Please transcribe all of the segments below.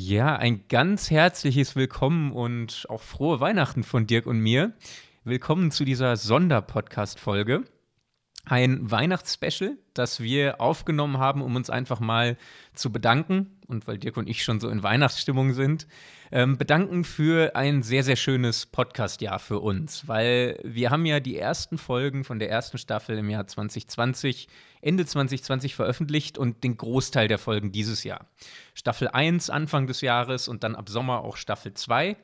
Ja, ein ganz herzliches Willkommen und auch frohe Weihnachten von Dirk und mir. Willkommen zu dieser Sonderpodcast-Folge. Ein Weihnachtsspecial, das wir aufgenommen haben, um uns einfach mal zu bedanken und weil Dirk und ich schon so in Weihnachtsstimmung sind, ähm, bedanken für ein sehr, sehr schönes Podcast-Jahr für uns, weil wir haben ja die ersten Folgen von der ersten Staffel im Jahr 2020, Ende 2020 veröffentlicht und den Großteil der Folgen dieses Jahr. Staffel 1 Anfang des Jahres und dann ab Sommer auch Staffel 2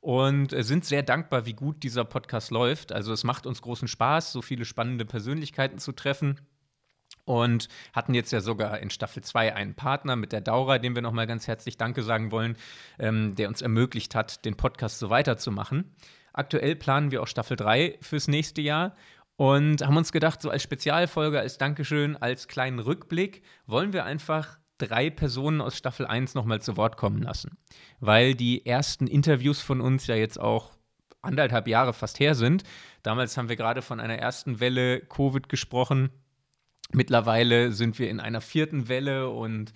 und äh, sind sehr dankbar, wie gut dieser Podcast läuft. Also es macht uns großen Spaß, so viele spannende Persönlichkeiten zu treffen. Und hatten jetzt ja sogar in Staffel 2 einen Partner mit der Daura, dem wir nochmal ganz herzlich Danke sagen wollen, ähm, der uns ermöglicht hat, den Podcast so weiterzumachen. Aktuell planen wir auch Staffel 3 fürs nächste Jahr und haben uns gedacht, so als Spezialfolge, als Dankeschön, als kleinen Rückblick, wollen wir einfach drei Personen aus Staffel 1 nochmal zu Wort kommen lassen. Weil die ersten Interviews von uns ja jetzt auch anderthalb Jahre fast her sind. Damals haben wir gerade von einer ersten Welle Covid gesprochen. Mittlerweile sind wir in einer vierten Welle und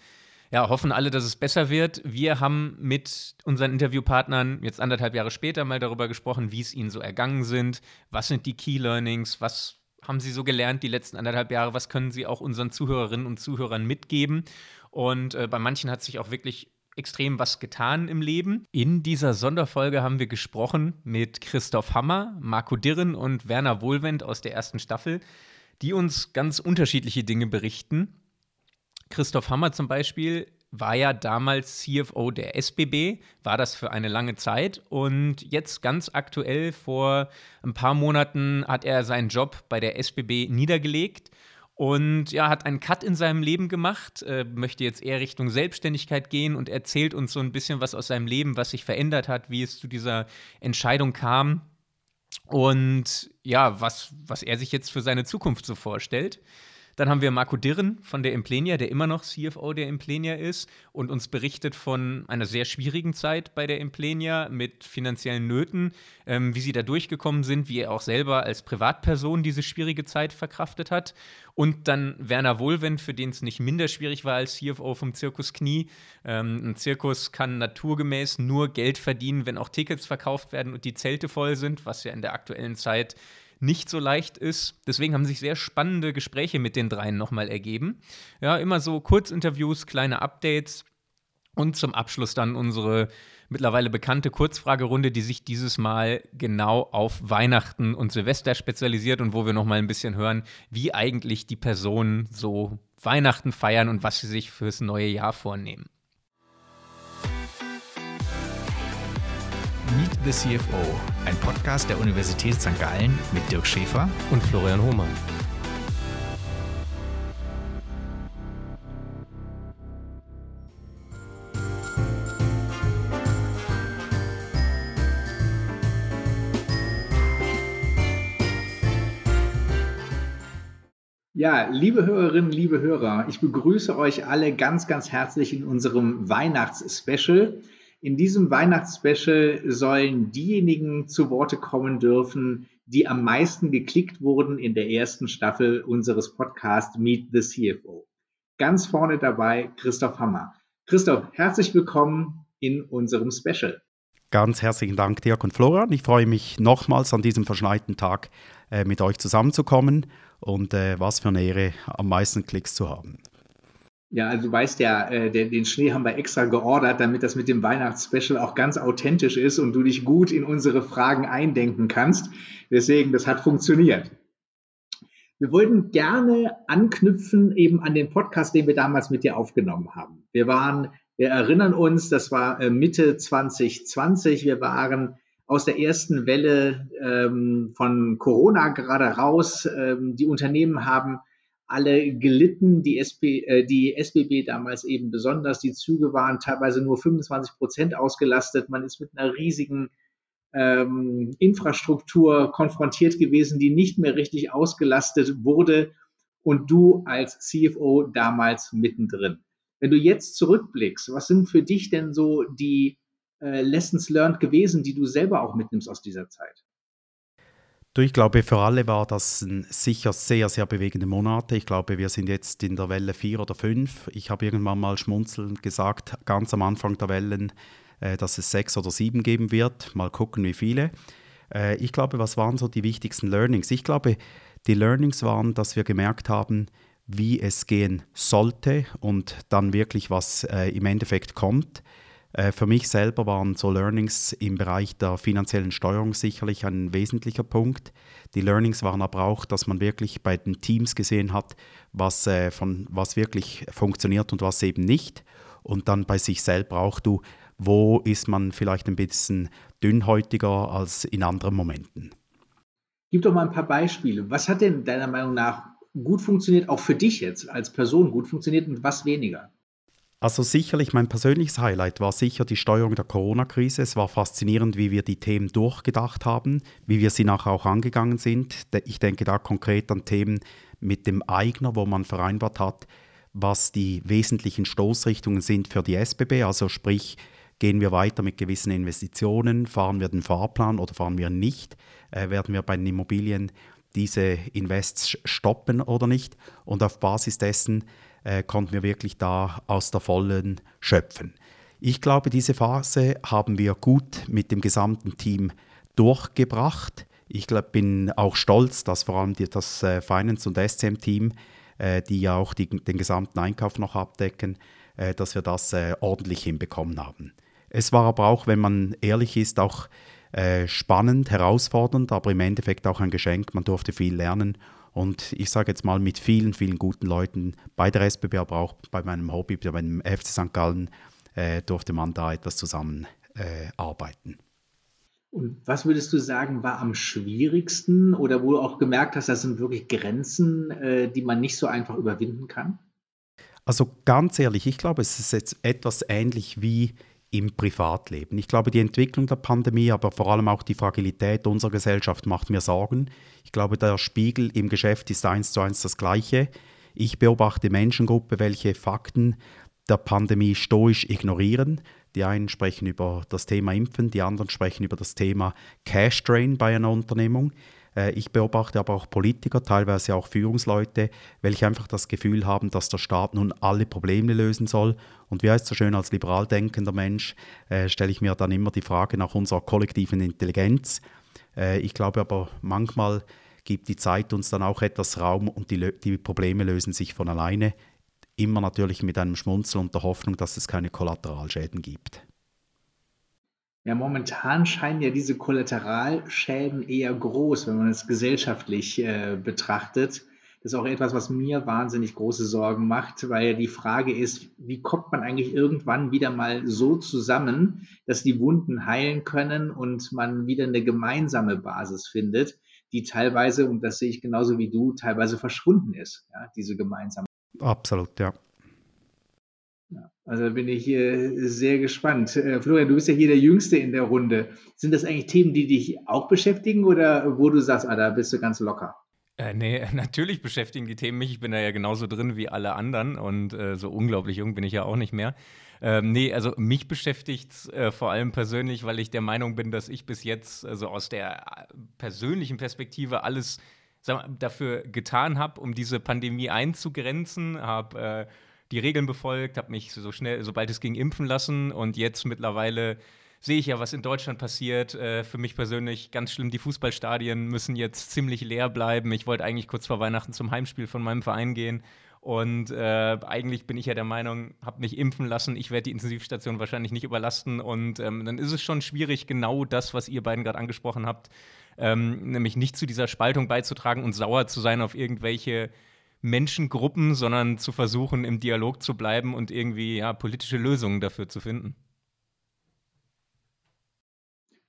ja, hoffen alle, dass es besser wird. Wir haben mit unseren Interviewpartnern jetzt anderthalb Jahre später mal darüber gesprochen, wie es ihnen so ergangen sind, was sind die Key Learnings, was haben sie so gelernt die letzten anderthalb Jahre, was können sie auch unseren Zuhörerinnen und Zuhörern mitgeben. Und äh, bei manchen hat sich auch wirklich extrem was getan im Leben. In dieser Sonderfolge haben wir gesprochen mit Christoph Hammer, Marco Dirren und Werner Wohlwend aus der ersten Staffel, die uns ganz unterschiedliche Dinge berichten. Christoph Hammer zum Beispiel war ja damals CFO der SBB, war das für eine lange Zeit und jetzt ganz aktuell vor ein paar Monaten hat er seinen Job bei der SBB niedergelegt und ja, hat einen Cut in seinem Leben gemacht, äh, möchte jetzt eher Richtung Selbstständigkeit gehen und erzählt uns so ein bisschen was aus seinem Leben, was sich verändert hat, wie es zu dieser Entscheidung kam und ja, was, was er sich jetzt für seine Zukunft so vorstellt. Dann haben wir Marco Dirren von der Implenia, der immer noch CFO der Implenia ist und uns berichtet von einer sehr schwierigen Zeit bei der Implenia mit finanziellen Nöten, ähm, wie sie da durchgekommen sind, wie er auch selber als Privatperson diese schwierige Zeit verkraftet hat. Und dann Werner Wohlwend, für den es nicht minder schwierig war als CFO vom Zirkus Knie. Ähm, ein Zirkus kann naturgemäß nur Geld verdienen, wenn auch Tickets verkauft werden und die Zelte voll sind, was ja in der aktuellen Zeit nicht so leicht ist. Deswegen haben sich sehr spannende Gespräche mit den dreien nochmal ergeben. Ja, immer so Kurzinterviews, kleine Updates und zum Abschluss dann unsere mittlerweile bekannte Kurzfragerunde, die sich dieses Mal genau auf Weihnachten und Silvester spezialisiert und wo wir nochmal ein bisschen hören, wie eigentlich die Personen so Weihnachten feiern und was sie sich fürs neue Jahr vornehmen. The CFO, ein Podcast der Universität St. Gallen mit Dirk Schäfer und Florian Hohmann. Ja, liebe Hörerinnen, liebe Hörer, ich begrüße euch alle ganz, ganz herzlich in unserem Weihnachtsspecial. In diesem Weihnachtsspecial sollen diejenigen zu Worte kommen dürfen, die am meisten geklickt wurden in der ersten Staffel unseres Podcasts Meet the CFO. Ganz vorne dabei Christoph Hammer. Christoph, herzlich willkommen in unserem Special. Ganz herzlichen Dank, Dirk und Florian. Ich freue mich nochmals an diesem verschneiten Tag äh, mit euch zusammenzukommen und äh, was für eine Ehre, am meisten Klicks zu haben. Ja, also du weißt ja, äh, den, den Schnee haben wir extra geordert, damit das mit dem Weihnachtsspecial auch ganz authentisch ist und du dich gut in unsere Fragen eindenken kannst. Deswegen, das hat funktioniert. Wir wollten gerne anknüpfen eben an den Podcast, den wir damals mit dir aufgenommen haben. Wir waren, wir erinnern uns, das war äh, Mitte 2020. Wir waren aus der ersten Welle ähm, von Corona gerade raus. Ähm, die Unternehmen haben alle gelitten, die, SP, äh, die SBB damals eben besonders. Die Züge waren teilweise nur 25 Prozent ausgelastet. Man ist mit einer riesigen ähm, Infrastruktur konfrontiert gewesen, die nicht mehr richtig ausgelastet wurde. Und du als CFO damals mittendrin. Wenn du jetzt zurückblickst, was sind für dich denn so die äh, Lessons learned gewesen, die du selber auch mitnimmst aus dieser Zeit? Ich glaube, für alle war das ein sicher sehr, sehr bewegende Monate. Ich glaube, wir sind jetzt in der Welle 4 oder 5. Ich habe irgendwann mal schmunzelnd gesagt, ganz am Anfang der Wellen, äh, dass es sechs oder sieben geben wird. Mal gucken, wie viele. Äh, ich glaube, was waren so die wichtigsten Learnings? Ich glaube, die Learnings waren, dass wir gemerkt haben, wie es gehen sollte und dann wirklich was äh, im Endeffekt kommt. Äh, für mich selber waren so Learnings im Bereich der finanziellen Steuerung sicherlich ein wesentlicher Punkt. Die Learnings waren aber auch, dass man wirklich bei den Teams gesehen hat, was, äh, von, was wirklich funktioniert und was eben nicht. Und dann bei sich selber auch, du, wo ist man vielleicht ein bisschen dünnhäutiger als in anderen Momenten. Gib doch mal ein paar Beispiele. Was hat denn deiner Meinung nach gut funktioniert, auch für dich jetzt als Person gut funktioniert und was weniger? Also sicherlich mein persönliches Highlight war sicher die Steuerung der Corona-Krise. Es war faszinierend, wie wir die Themen durchgedacht haben, wie wir sie nachher auch angegangen sind. Ich denke da konkret an Themen mit dem Eigner, wo man vereinbart hat, was die wesentlichen Stoßrichtungen sind für die SBB. Also sprich, gehen wir weiter mit gewissen Investitionen, fahren wir den Fahrplan oder fahren wir nicht, äh, werden wir bei den Immobilien diese Invests stoppen oder nicht. Und auf Basis dessen äh, konnten wir wirklich da aus der Vollen schöpfen. Ich glaube, diese Phase haben wir gut mit dem gesamten Team durchgebracht. Ich glaub, bin auch stolz, dass vor allem das äh, Finance- und SCM-Team, äh, die ja auch die, den gesamten Einkauf noch abdecken, äh, dass wir das äh, ordentlich hinbekommen haben. Es war aber auch, wenn man ehrlich ist, auch äh, spannend, herausfordernd, aber im Endeffekt auch ein Geschenk. Man durfte viel lernen und ich sage jetzt mal mit vielen, vielen guten Leuten bei der SBB, aber auch bei meinem Hobby, bei meinem FC St. Gallen, äh, durfte man da etwas zusammen äh. Und was würdest du sagen, war am schwierigsten oder wo du auch gemerkt hast, das sind wirklich Grenzen, äh, die man nicht so einfach überwinden kann? Also ganz ehrlich, ich glaube, es ist jetzt etwas ähnlich wie im Privatleben. Ich glaube, die Entwicklung der Pandemie, aber vor allem auch die Fragilität unserer Gesellschaft macht mir Sorgen. Glaube, der Spiegel im Geschäft ist eins zu eins das gleiche. Ich beobachte Menschengruppen, welche Fakten der Pandemie stoisch ignorieren. Die einen sprechen über das Thema Impfen, die anderen sprechen über das Thema Cash Drain bei einer Unternehmung. Äh, ich beobachte aber auch Politiker, teilweise auch Führungsleute, welche einfach das Gefühl haben, dass der Staat nun alle Probleme lösen soll. Und wie heißt so schön, als liberal denkender Mensch äh, stelle ich mir dann immer die Frage nach unserer kollektiven Intelligenz. Äh, ich glaube aber manchmal gibt die Zeit uns dann auch etwas Raum und die, die Probleme lösen sich von alleine. Immer natürlich mit einem Schmunzel und der Hoffnung, dass es keine Kollateralschäden gibt. Ja, momentan scheinen ja diese Kollateralschäden eher groß, wenn man es gesellschaftlich äh, betrachtet. Das ist auch etwas, was mir wahnsinnig große Sorgen macht, weil die Frage ist, wie kommt man eigentlich irgendwann wieder mal so zusammen, dass die Wunden heilen können und man wieder eine gemeinsame Basis findet, die teilweise, und das sehe ich genauso wie du, teilweise verschwunden ist, ja, diese gemeinsame. Absolut, ja. Also bin ich äh, sehr gespannt. Äh, Florian, du bist ja hier der Jüngste in der Runde. Sind das eigentlich Themen, die dich auch beschäftigen oder wo du sagst, ah, da bist du ganz locker? Äh, nee, natürlich beschäftigen die Themen mich. Ich bin da ja genauso drin wie alle anderen und äh, so unglaublich jung bin ich ja auch nicht mehr. Ähm, nee, also mich beschäftigt es äh, vor allem persönlich, weil ich der Meinung bin, dass ich bis jetzt also aus der äh, persönlichen Perspektive alles mal, dafür getan habe, um diese Pandemie einzugrenzen, habe äh, die Regeln befolgt, habe mich so schnell, sobald es ging, impfen lassen und jetzt mittlerweile sehe ich ja, was in Deutschland passiert. Äh, für mich persönlich ganz schlimm, die Fußballstadien müssen jetzt ziemlich leer bleiben. Ich wollte eigentlich kurz vor Weihnachten zum Heimspiel von meinem Verein gehen. Und äh, eigentlich bin ich ja der Meinung, habe mich impfen lassen, ich werde die Intensivstation wahrscheinlich nicht überlasten. Und ähm, dann ist es schon schwierig, genau das, was ihr beiden gerade angesprochen habt, ähm, nämlich nicht zu dieser Spaltung beizutragen und sauer zu sein auf irgendwelche Menschengruppen, sondern zu versuchen, im Dialog zu bleiben und irgendwie ja, politische Lösungen dafür zu finden.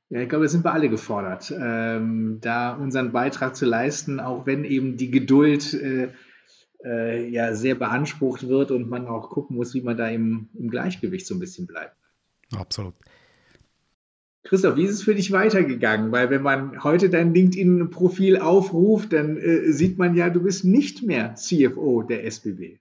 Ja, ich glaube, da sind wir alle gefordert, ähm, da unseren Beitrag zu leisten, auch wenn eben die Geduld äh, äh, ja sehr beansprucht wird und man auch gucken muss, wie man da im, im Gleichgewicht so ein bisschen bleibt. Absolut. Christoph, wie ist es für dich weitergegangen? Weil wenn man heute dein LinkedIn-Profil aufruft, dann äh, sieht man ja, du bist nicht mehr CFO der SBB.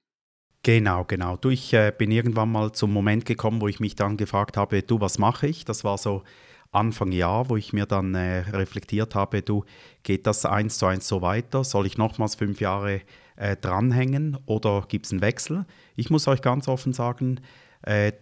Genau, genau. Du, ich äh, bin irgendwann mal zum Moment gekommen, wo ich mich dann gefragt habe, du, was mache ich? Das war so Anfang Jahr, wo ich mir dann äh, reflektiert habe, du, geht das eins zu eins so weiter? Soll ich nochmals fünf Jahre äh, dranhängen oder gibt es einen Wechsel? Ich muss euch ganz offen sagen, äh,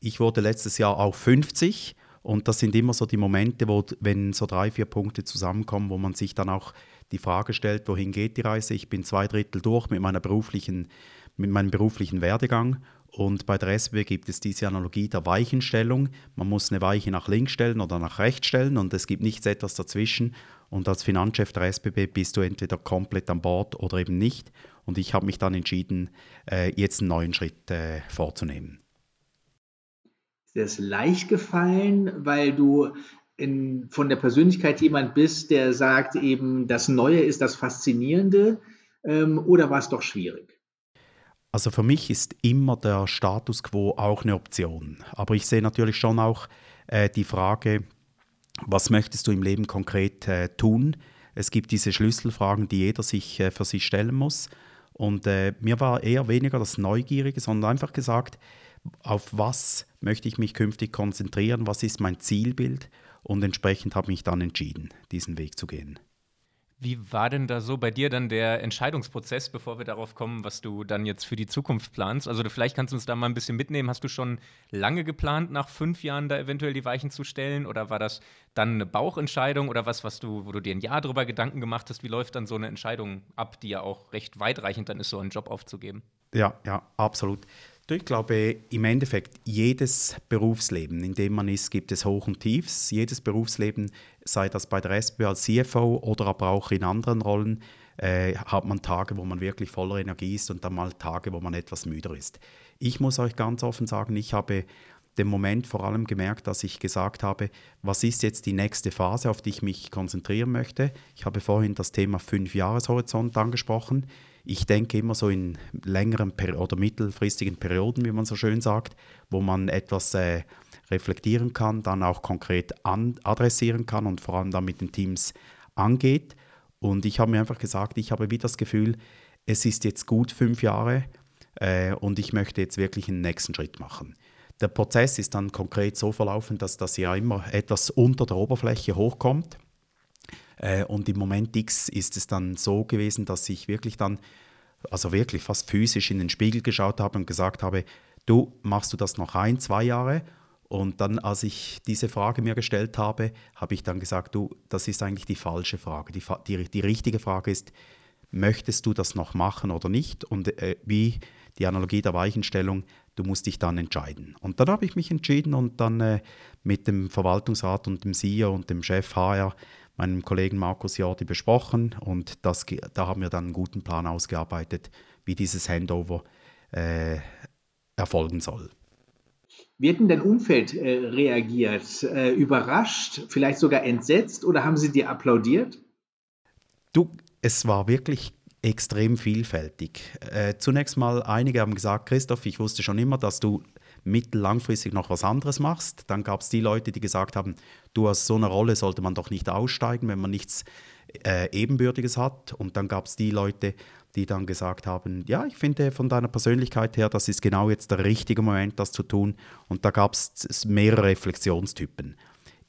ich wurde letztes Jahr auch 50 und das sind immer so die Momente, wo, wenn so drei, vier Punkte zusammenkommen, wo man sich dann auch die Frage stellt, wohin geht die Reise? Ich bin zwei Drittel durch mit, meiner beruflichen, mit meinem beruflichen Werdegang und bei der SBB gibt es diese Analogie der Weichenstellung. Man muss eine Weiche nach links stellen oder nach rechts stellen und es gibt nichts etwas dazwischen. Und als Finanzchef der SBB bist du entweder komplett an Bord oder eben nicht. Und ich habe mich dann entschieden, äh, jetzt einen neuen Schritt äh, vorzunehmen. Ist dir das leicht gefallen, weil du in, von der Persönlichkeit jemand bist, der sagt eben, das Neue ist das Faszinierende? Ähm, oder war es doch schwierig? Also für mich ist immer der Status quo auch eine Option. Aber ich sehe natürlich schon auch äh, die Frage, was möchtest du im Leben konkret äh, tun? Es gibt diese Schlüsselfragen, die jeder sich äh, für sich stellen muss. Und äh, mir war eher weniger das Neugierige, sondern einfach gesagt, auf was möchte ich mich künftig konzentrieren, was ist mein Zielbild und entsprechend habe ich mich dann entschieden, diesen Weg zu gehen. Wie war denn da so bei dir dann der Entscheidungsprozess, bevor wir darauf kommen, was du dann jetzt für die Zukunft planst? Also du, vielleicht kannst du uns da mal ein bisschen mitnehmen. Hast du schon lange geplant, nach fünf Jahren da eventuell die Weichen zu stellen? Oder war das dann eine Bauchentscheidung oder was, was du, wo du dir ein Jahr drüber Gedanken gemacht hast? Wie läuft dann so eine Entscheidung ab, die ja auch recht weitreichend dann ist, so einen Job aufzugeben? Ja, ja, absolut. Ich glaube, im Endeffekt, jedes Berufsleben, in dem man ist, gibt es Hoch und Tiefs. Jedes Berufsleben, sei das bei der SB als CFO oder aber auch in anderen Rollen, äh, hat man Tage, wo man wirklich voller Energie ist und dann mal Tage, wo man etwas müder ist. Ich muss euch ganz offen sagen, ich habe den Moment vor allem gemerkt, dass ich gesagt habe, was ist jetzt die nächste Phase, auf die ich mich konzentrieren möchte. Ich habe vorhin das Thema Fünf-Jahres-Horizont angesprochen. Ich denke immer so in längeren oder mittelfristigen Perioden, wie man so schön sagt, wo man etwas äh, reflektieren kann, dann auch konkret adressieren kann und vor allem dann mit den Teams angeht. Und ich habe mir einfach gesagt, ich habe wie das Gefühl, es ist jetzt gut fünf Jahre äh, und ich möchte jetzt wirklich einen nächsten Schritt machen. Der Prozess ist dann konkret so verlaufen, dass das ja immer etwas unter der Oberfläche hochkommt. Äh, und im Moment X ist es dann so gewesen, dass ich wirklich dann, also wirklich fast physisch in den Spiegel geschaut habe und gesagt habe, du machst du das noch ein, zwei Jahre? Und dann, als ich diese Frage mir gestellt habe, habe ich dann gesagt, du, das ist eigentlich die falsche Frage. Die, die, die richtige Frage ist, möchtest du das noch machen oder nicht? Und äh, wie die Analogie der Weichenstellung, du musst dich dann entscheiden. Und dann habe ich mich entschieden und dann äh, mit dem Verwaltungsrat und dem CEO und dem Chef HR meinem Kollegen Markus Jordi besprochen und das, da haben wir dann einen guten Plan ausgearbeitet, wie dieses Handover äh, erfolgen soll. Wie hat denn dein Umfeld äh, reagiert? Äh, überrascht, vielleicht sogar entsetzt oder haben sie dir applaudiert? Du, es war wirklich extrem vielfältig. Äh, zunächst mal, einige haben gesagt, Christoph, ich wusste schon immer, dass du mittellangfristig noch was anderes machst. Dann gab es die Leute, die gesagt haben, du aus so einer Rolle sollte man doch nicht aussteigen, wenn man nichts äh, Ebenbürtiges hat. Und dann gab es die Leute, die dann gesagt haben, ja, ich finde von deiner Persönlichkeit her, das ist genau jetzt der richtige Moment, das zu tun. Und da gab es mehrere Reflexionstypen.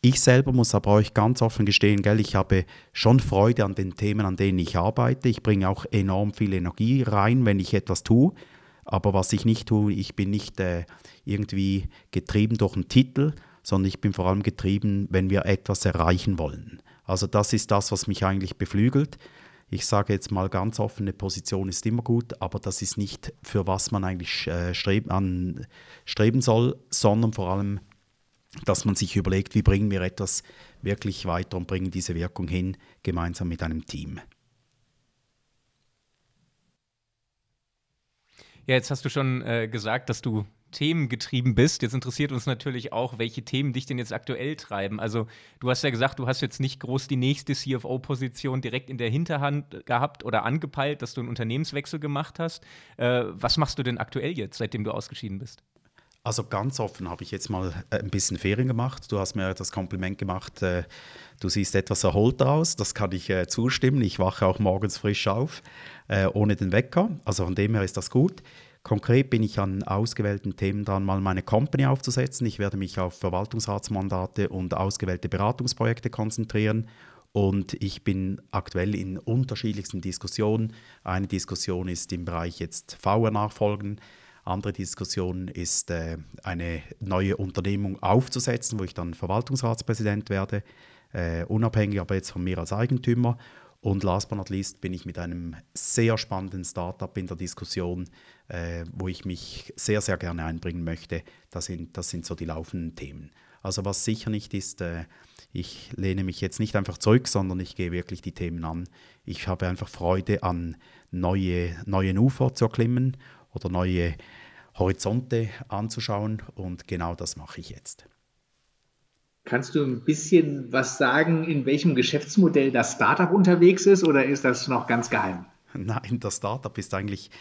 Ich selber muss aber euch ganz offen gestehen, gell, ich habe schon Freude an den Themen, an denen ich arbeite. Ich bringe auch enorm viel Energie rein, wenn ich etwas tue. Aber was ich nicht tue, ich bin nicht äh, irgendwie getrieben durch einen Titel, sondern ich bin vor allem getrieben, wenn wir etwas erreichen wollen. Also das ist das, was mich eigentlich beflügelt. Ich sage jetzt mal ganz offen, eine Position ist immer gut, aber das ist nicht, für was man eigentlich äh, streben, an, streben soll, sondern vor allem, dass man sich überlegt, wie bringen wir etwas wirklich weiter und bringen diese Wirkung hin, gemeinsam mit einem Team. Ja, jetzt hast du schon äh, gesagt, dass du themengetrieben bist. Jetzt interessiert uns natürlich auch, welche Themen dich denn jetzt aktuell treiben. Also du hast ja gesagt, du hast jetzt nicht groß die nächste CFO-Position direkt in der Hinterhand gehabt oder angepeilt, dass du einen Unternehmenswechsel gemacht hast. Äh, was machst du denn aktuell jetzt, seitdem du ausgeschieden bist? Also ganz offen habe ich jetzt mal äh, ein bisschen Ferien gemacht. Du hast mir das Kompliment gemacht, äh, du siehst etwas erholt aus. Das kann ich äh, zustimmen. Ich wache auch morgens frisch auf, ohne den Wecker. Also von dem her ist das gut. Konkret bin ich an ausgewählten Themen dran, mal meine Company aufzusetzen. Ich werde mich auf Verwaltungsratsmandate und ausgewählte Beratungsprojekte konzentrieren. Und ich bin aktuell in unterschiedlichsten Diskussionen. Eine Diskussion ist im Bereich jetzt VR-Nachfolgen. Andere Diskussion ist, äh, eine neue Unternehmung aufzusetzen, wo ich dann Verwaltungsratspräsident werde, äh, unabhängig aber jetzt von mir als Eigentümer. Und last but not least bin ich mit einem sehr spannenden Startup in der Diskussion, äh, wo ich mich sehr, sehr gerne einbringen möchte. Das sind, das sind so die laufenden Themen. Also was sicher nicht ist, äh, ich lehne mich jetzt nicht einfach zurück, sondern ich gehe wirklich die Themen an. Ich habe einfach Freude an neue, neuen Ufer zu erklimmen oder neue Horizonte anzuschauen und genau das mache ich jetzt. Kannst du ein bisschen was sagen, in welchem Geschäftsmodell das Startup unterwegs ist oder ist das noch ganz geheim? Nein, das Startup ist eigentlich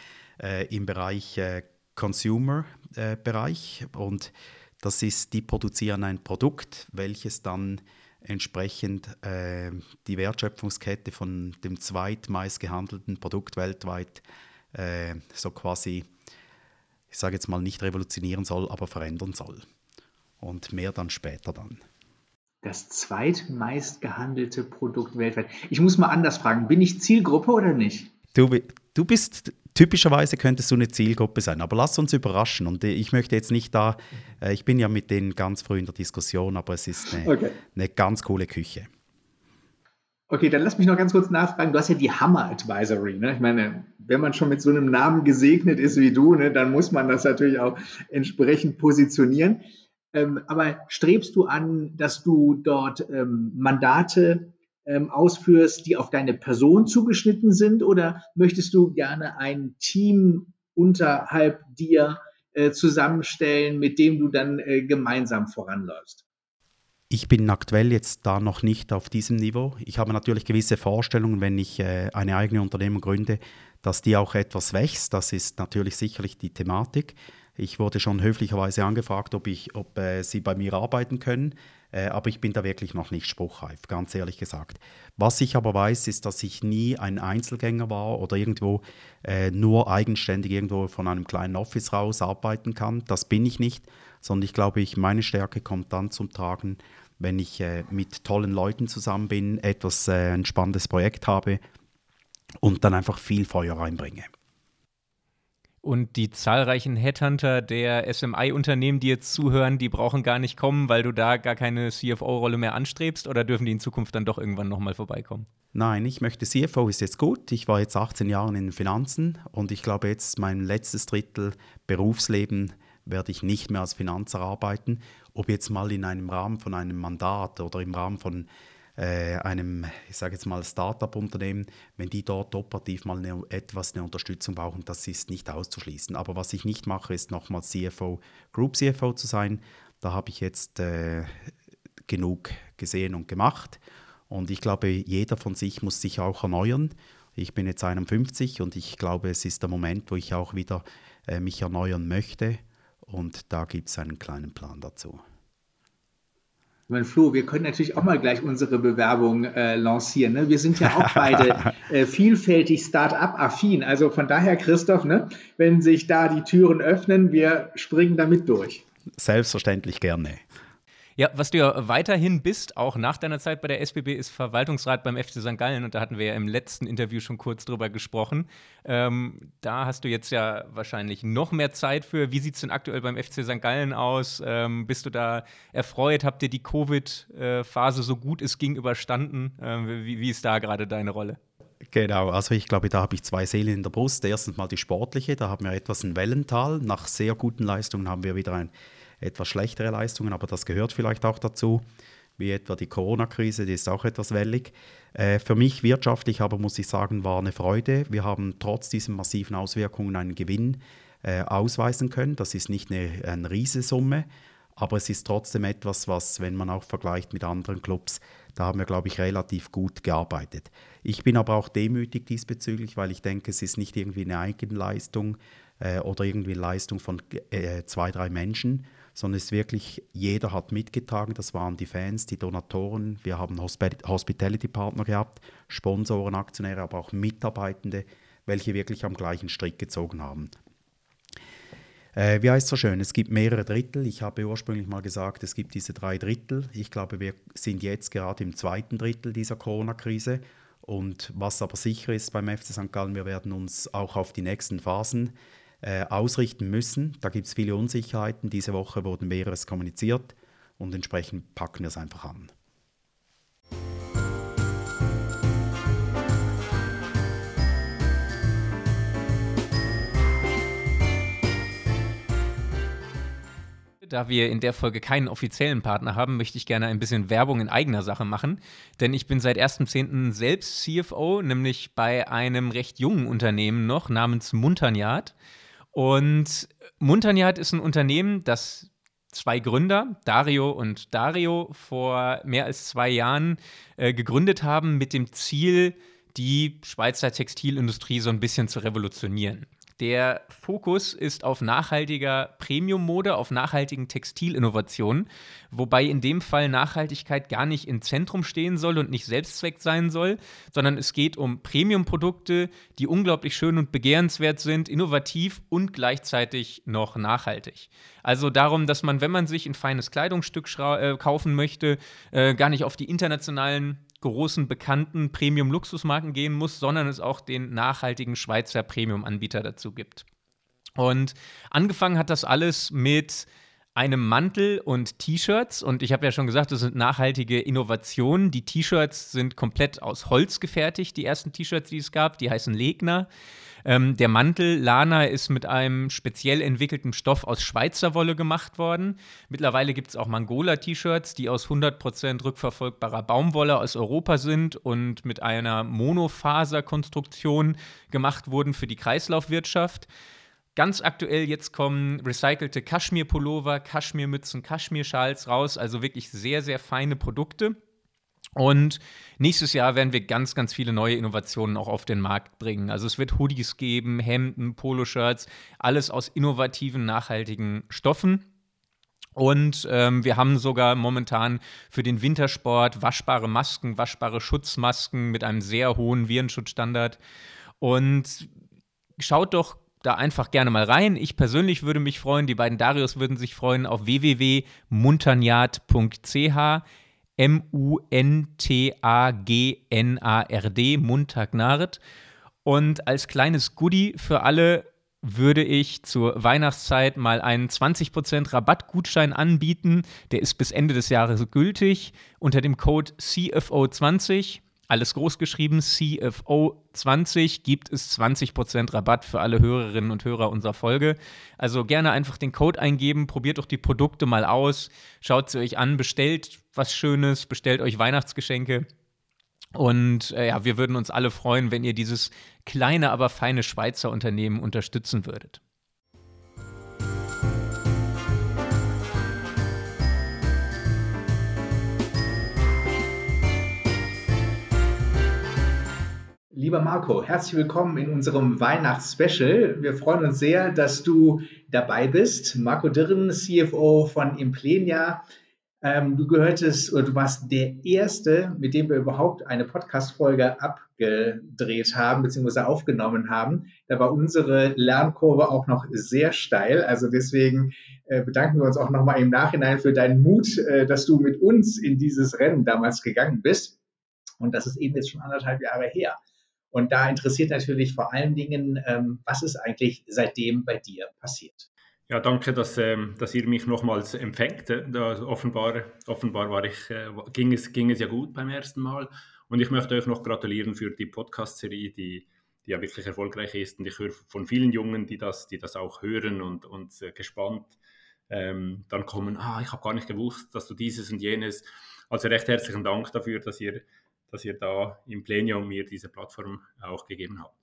äh, im Bereich äh, Consumer-Bereich äh, und das ist, die produzieren ein Produkt, welches dann entsprechend äh, die Wertschöpfungskette von dem zweitmeist gehandelten Produkt weltweit äh, so quasi, ich sage jetzt mal, nicht revolutionieren soll, aber verändern soll. Und mehr dann später dann das zweitmeist gehandelte Produkt weltweit. Ich muss mal anders fragen, bin ich Zielgruppe oder nicht? Du, du bist, typischerweise könntest du eine Zielgruppe sein, aber lass uns überraschen. Und ich möchte jetzt nicht da, äh, ich bin ja mit denen ganz früh in der Diskussion, aber es ist eine, okay. eine ganz coole Küche. Okay, dann lass mich noch ganz kurz nachfragen. Du hast ja die Hammer Advisory. Ne? Ich meine, wenn man schon mit so einem Namen gesegnet ist wie du, ne, dann muss man das natürlich auch entsprechend positionieren. Ähm, aber strebst du an, dass du dort ähm, Mandate ähm, ausführst, die auf deine Person zugeschnitten sind? Oder möchtest du gerne ein Team unterhalb dir äh, zusammenstellen, mit dem du dann äh, gemeinsam voranläufst? Ich bin aktuell jetzt da noch nicht auf diesem Niveau. Ich habe natürlich gewisse Vorstellungen, wenn ich äh, eine eigene Unternehmung gründe, dass die auch etwas wächst. Das ist natürlich sicherlich die Thematik. Ich wurde schon höflicherweise angefragt, ob, ich, ob äh, sie bei mir arbeiten können, äh, aber ich bin da wirklich noch nicht spruchreif, ganz ehrlich gesagt. Was ich aber weiß, ist, dass ich nie ein Einzelgänger war oder irgendwo äh, nur eigenständig irgendwo von einem kleinen Office raus arbeiten kann. Das bin ich nicht, sondern ich glaube, ich, meine Stärke kommt dann zum Tragen, wenn ich äh, mit tollen Leuten zusammen bin, etwas äh, ein spannendes Projekt habe und dann einfach viel Feuer reinbringe. Und die zahlreichen Headhunter der SMI-Unternehmen, die jetzt zuhören, die brauchen gar nicht kommen, weil du da gar keine CFO-Rolle mehr anstrebst oder dürfen die in Zukunft dann doch irgendwann nochmal vorbeikommen? Nein, ich möchte CFO ist jetzt gut. Ich war jetzt 18 Jahre in den Finanzen und ich glaube jetzt mein letztes Drittel Berufsleben werde ich nicht mehr als Finanzer arbeiten. Ob jetzt mal in einem Rahmen von einem Mandat oder im Rahmen von äh, einem, ich sage jetzt mal, Startup-Unternehmen, wenn die dort operativ mal eine, etwas eine Unterstützung brauchen, das ist nicht auszuschließen. Aber was ich nicht mache, ist nochmal CFO, Group CFO zu sein. Da habe ich jetzt äh, genug gesehen und gemacht. Und ich glaube, jeder von sich muss sich auch erneuern. Ich bin jetzt 51 und ich glaube, es ist der Moment, wo ich auch wieder äh, mich erneuern möchte. Und da gibt es einen kleinen Plan dazu. Ich meine, Flo, wir können natürlich auch mal gleich unsere Bewerbung äh, lancieren. Ne? Wir sind ja auch beide äh, vielfältig Start-up-affin. Also von daher, Christoph, ne, wenn sich da die Türen öffnen, wir springen damit durch. Selbstverständlich gerne. Ja, was du ja weiterhin bist, auch nach deiner Zeit bei der SBB, ist Verwaltungsrat beim FC St. Gallen. Und da hatten wir ja im letzten Interview schon kurz drüber gesprochen. Ähm, da hast du jetzt ja wahrscheinlich noch mehr Zeit für. Wie sieht es denn aktuell beim FC St. Gallen aus? Ähm, bist du da erfreut? Habt ihr die Covid-Phase so gut es ging überstanden? Ähm, wie, wie ist da gerade deine Rolle? Genau, also ich glaube, da habe ich zwei Seelen in der Brust. Erstens mal die sportliche, da haben wir etwas ein Wellental. Nach sehr guten Leistungen haben wir wieder ein etwas schlechtere Leistungen, aber das gehört vielleicht auch dazu, wie etwa die Corona-Krise, die ist auch etwas wellig. Äh, für mich wirtschaftlich aber muss ich sagen, war eine Freude. Wir haben trotz diesen massiven Auswirkungen einen Gewinn äh, ausweisen können. Das ist nicht eine, eine Riesensumme, aber es ist trotzdem etwas, was, wenn man auch vergleicht mit anderen Clubs, da haben wir, glaube ich, relativ gut gearbeitet. Ich bin aber auch demütig diesbezüglich, weil ich denke, es ist nicht irgendwie eine Eigenleistung äh, oder irgendwie Leistung von äh, zwei, drei Menschen, sondern es ist wirklich, jeder hat mitgetragen. Das waren die Fans, die Donatoren. Wir haben Hospitality-Partner gehabt, Sponsoren, Aktionäre, aber auch Mitarbeitende, welche wirklich am gleichen Strick gezogen haben. Äh, wie heißt es so schön? Es gibt mehrere Drittel. Ich habe ursprünglich mal gesagt, es gibt diese drei Drittel. Ich glaube, wir sind jetzt gerade im zweiten Drittel dieser Corona-Krise. Und was aber sicher ist beim FC St. Gallen, wir werden uns auch auf die nächsten Phasen äh, ausrichten müssen. Da gibt es viele Unsicherheiten. Diese Woche wurden mehreres kommuniziert und entsprechend packen wir es einfach an. Da wir in der Folge keinen offiziellen Partner haben, möchte ich gerne ein bisschen Werbung in eigener Sache machen. Denn ich bin seit 1.10. selbst CFO, nämlich bei einem recht jungen Unternehmen noch namens Muntanjad. Und Muntanjad ist ein Unternehmen, das zwei Gründer, Dario und Dario, vor mehr als zwei Jahren äh, gegründet haben mit dem Ziel, die Schweizer Textilindustrie so ein bisschen zu revolutionieren. Der Fokus ist auf nachhaltiger Premium-Mode, auf nachhaltigen Textilinnovationen, wobei in dem Fall Nachhaltigkeit gar nicht im Zentrum stehen soll und nicht Selbstzweck sein soll, sondern es geht um Premium-Produkte, die unglaublich schön und begehrenswert sind, innovativ und gleichzeitig noch nachhaltig. Also darum, dass man, wenn man sich ein feines Kleidungsstück äh, kaufen möchte, äh, gar nicht auf die internationalen großen, bekannten Premium-Luxusmarken gehen muss, sondern es auch den nachhaltigen Schweizer Premium-Anbieter dazu gibt. Und angefangen hat das alles mit einem Mantel und T-Shirts. Und ich habe ja schon gesagt, das sind nachhaltige Innovationen. Die T-Shirts sind komplett aus Holz gefertigt, die ersten T-Shirts, die es gab. Die heißen Legner. Ähm, der Mantel Lana ist mit einem speziell entwickelten Stoff aus Schweizer Wolle gemacht worden. Mittlerweile gibt es auch Mangola-T-Shirts, die aus 100% rückverfolgbarer Baumwolle aus Europa sind und mit einer Monofaserkonstruktion gemacht wurden für die Kreislaufwirtschaft. Ganz aktuell jetzt kommen recycelte Kaschmir-Pullover, Kaschmir-Mützen, Kaschmir-Schals raus, also wirklich sehr, sehr feine Produkte. Und nächstes Jahr werden wir ganz, ganz viele neue Innovationen auch auf den Markt bringen. Also es wird Hoodies geben, Hemden, Poloshirts, alles aus innovativen, nachhaltigen Stoffen. Und ähm, wir haben sogar momentan für den Wintersport waschbare Masken, waschbare Schutzmasken mit einem sehr hohen Virenschutzstandard. Und schaut doch da einfach gerne mal rein. Ich persönlich würde mich freuen, die beiden Darius würden sich freuen auf www.muntagnard.ch M-U-N-T-A-G-N-A-R-D, Muntagnard. Und als kleines Goodie für alle würde ich zur Weihnachtszeit mal einen 20% Rabattgutschein anbieten. Der ist bis Ende des Jahres gültig unter dem Code CFO20 alles groß geschrieben, CFO20, gibt es 20% Rabatt für alle Hörerinnen und Hörer unserer Folge. Also gerne einfach den Code eingeben, probiert doch die Produkte mal aus, schaut sie euch an, bestellt was Schönes, bestellt euch Weihnachtsgeschenke. Und äh, ja, wir würden uns alle freuen, wenn ihr dieses kleine, aber feine Schweizer Unternehmen unterstützen würdet. Lieber Marco, herzlich willkommen in unserem Weihnachtsspecial. Wir freuen uns sehr, dass du dabei bist. Marco Dirren, CFO von Implenia. Ähm, du gehörtest oder du warst der Erste, mit dem wir überhaupt eine Podcast-Folge abgedreht haben bzw. aufgenommen haben. Da war unsere Lernkurve auch noch sehr steil. Also deswegen äh, bedanken wir uns auch nochmal im Nachhinein für deinen Mut, äh, dass du mit uns in dieses Rennen damals gegangen bist. Und das ist eben jetzt schon anderthalb Jahre her. Und da interessiert natürlich vor allen Dingen, ähm, was ist eigentlich seitdem bei dir passiert? Ja, danke, dass, ähm, dass ihr mich nochmals empfängt. Da, offenbar offenbar war ich, äh, ging, es, ging es ja gut beim ersten Mal. Und ich möchte euch noch gratulieren für die Podcast-Serie, die, die ja wirklich erfolgreich ist. Und ich höre von vielen Jungen, die das, die das auch hören und, und äh, gespannt ähm, dann kommen, ah, ich habe gar nicht gewusst, dass du dieses und jenes. Also recht herzlichen Dank dafür, dass ihr dass ihr da im Plenum mir diese Plattform auch gegeben habt.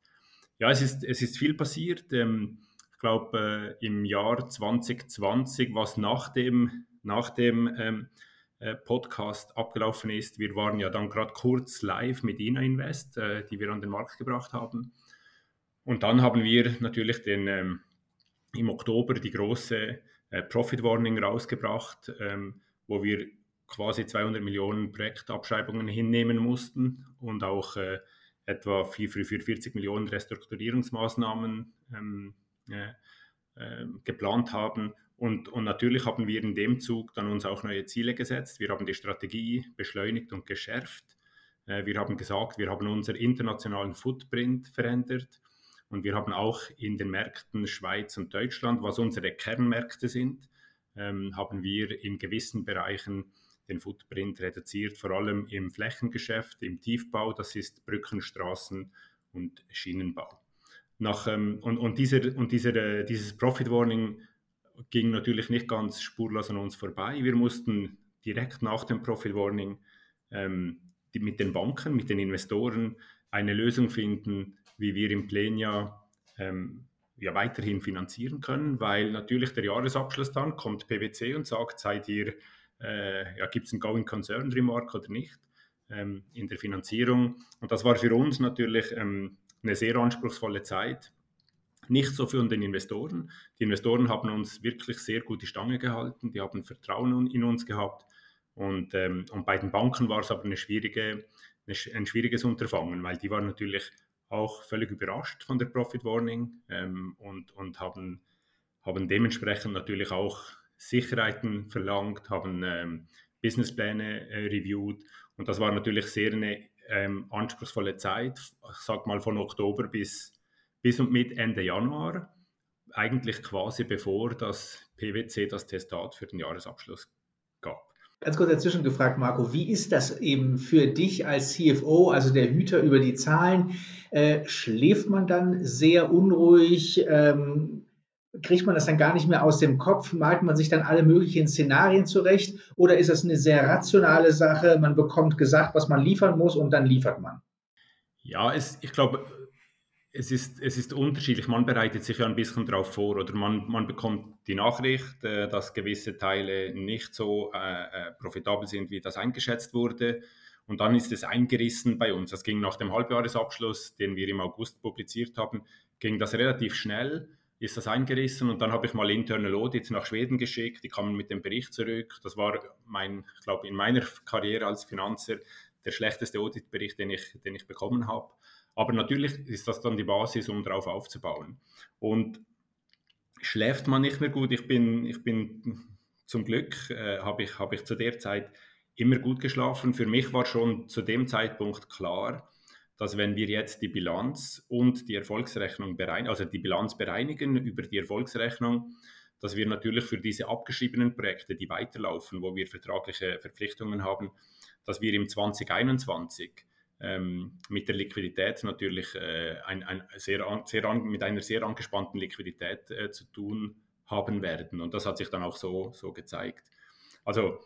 Ja, es ist, es ist viel passiert. Ähm, ich glaube, äh, im Jahr 2020, was nach dem, nach dem ähm, äh, Podcast abgelaufen ist, wir waren ja dann gerade kurz live mit Ina Invest, äh, die wir an den Markt gebracht haben. Und dann haben wir natürlich den, ähm, im Oktober die große Profit Warning rausgebracht, wo wir quasi 200 Millionen Projektabschreibungen hinnehmen mussten und auch äh, etwa für, für, 40 Millionen Restrukturierungsmaßnahmen ähm, äh, äh, geplant haben. Und, und natürlich haben wir in dem Zug dann uns auch neue Ziele gesetzt. Wir haben die Strategie beschleunigt und geschärft. Äh, wir haben gesagt, wir haben unseren internationalen Footprint verändert. Und wir haben auch in den Märkten Schweiz und Deutschland, was unsere Kernmärkte sind, ähm, haben wir in gewissen Bereichen den Footprint reduziert, vor allem im Flächengeschäft, im Tiefbau, das ist Brückenstraßen und Schienenbau. Nach, ähm, und und, dieser, und dieser, äh, dieses Profit Warning ging natürlich nicht ganz spurlos an uns vorbei. Wir mussten direkt nach dem Profit Warning ähm, die, mit den Banken, mit den Investoren eine Lösung finden, wie wir im Plenia ähm, ja weiterhin finanzieren können, weil natürlich der Jahresabschluss dann kommt PwC und sagt, seid ihr, äh, ja, gibt es einen Going Concern Remark oder nicht ähm, in der Finanzierung. Und das war für uns natürlich ähm, eine sehr anspruchsvolle Zeit. Nicht so für den Investoren. Die Investoren haben uns wirklich sehr gut die Stange gehalten, die haben Vertrauen in uns gehabt. Und, ähm, und bei den Banken war es aber eine schwierige, eine, ein schwieriges Unterfangen, weil die waren natürlich auch völlig überrascht von der Profit Warning ähm, und, und haben, haben dementsprechend natürlich auch Sicherheiten verlangt, haben ähm, Businesspläne äh, reviewed und das war natürlich sehr eine ähm, anspruchsvolle Zeit, ich sag mal von Oktober bis, bis und mit Ende Januar, eigentlich quasi bevor das PwC das Testat für den Jahresabschluss gab. Ganz kurz dazwischen gefragt, Marco, wie ist das eben für dich als CFO, also der Hüter über die Zahlen? Äh, schläft man dann sehr unruhig? Ähm, kriegt man das dann gar nicht mehr aus dem Kopf? Malt man sich dann alle möglichen Szenarien zurecht? Oder ist das eine sehr rationale Sache? Man bekommt gesagt, was man liefern muss und dann liefert man? Ja, es, ich glaube, es ist, es ist unterschiedlich. Man bereitet sich ja ein bisschen darauf vor oder man, man bekommt die Nachricht, äh, dass gewisse Teile nicht so äh, äh, profitabel sind, wie das eingeschätzt wurde. Und dann ist es eingerissen bei uns. Das ging nach dem Halbjahresabschluss, den wir im August publiziert haben, ging das relativ schnell, ist das eingerissen und dann habe ich mal Internal Audit nach Schweden geschickt. Die kamen mit dem Bericht zurück. Das war mein, ich glaube, in meiner Karriere als Finanzer der schlechteste Auditbericht, den ich, den ich bekommen habe. Aber natürlich ist das dann die Basis, um darauf aufzubauen. Und schläft man nicht mehr gut, ich bin, ich bin zum Glück, äh, habe ich, hab ich zu der Zeit immer gut geschlafen. Für mich war schon zu dem Zeitpunkt klar, dass wenn wir jetzt die Bilanz und die Erfolgsrechnung bereinigen, also die Bilanz bereinigen über die Erfolgsrechnung, dass wir natürlich für diese abgeschriebenen Projekte, die weiterlaufen, wo wir vertragliche Verpflichtungen haben, dass wir im 2021 ähm, mit der Liquidität natürlich äh, ein, ein sehr, sehr an, mit einer sehr angespannten Liquidität äh, zu tun haben werden. Und das hat sich dann auch so, so gezeigt. Also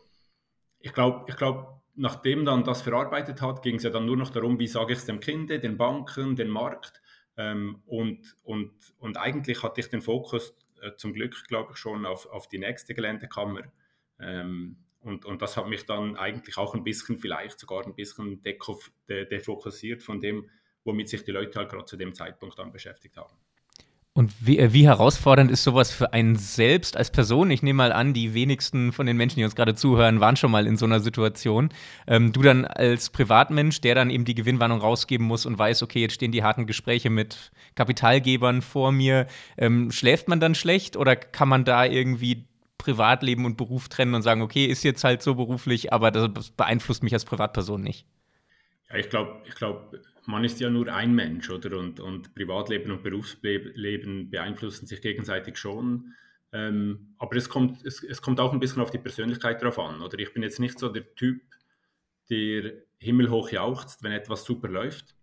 ich glaube, ich glaub, nachdem dann das verarbeitet hat, ging es ja dann nur noch darum, wie sage ich es dem Kind, den Banken, den Markt. Ähm, und, und, und eigentlich hatte ich den Fokus äh, zum Glück, glaube ich, schon auf, auf die nächste Geländekammer. Ähm, und, und das hat mich dann eigentlich auch ein bisschen, vielleicht sogar ein bisschen defokussiert von dem, womit sich die Leute halt gerade zu dem Zeitpunkt dann beschäftigt haben. Und wie, äh, wie, herausfordernd ist sowas für einen selbst als Person? Ich nehme mal an, die wenigsten von den Menschen, die uns gerade zuhören, waren schon mal in so einer Situation. Ähm, du dann als Privatmensch, der dann eben die Gewinnwarnung rausgeben muss und weiß, okay, jetzt stehen die harten Gespräche mit Kapitalgebern vor mir. Ähm, schläft man dann schlecht oder kann man da irgendwie Privatleben und Beruf trennen und sagen, okay, ist jetzt halt so beruflich, aber das beeinflusst mich als Privatperson nicht? Ja, ich glaube, ich glaub, man ist ja nur ein Mensch, oder? Und, und Privatleben und Berufsleben beeinflussen sich gegenseitig schon. Ähm, aber es kommt, es, es kommt auch ein bisschen auf die Persönlichkeit drauf an, oder? Ich bin jetzt nicht so der Typ, der himmelhoch jauchzt, wenn etwas super läuft.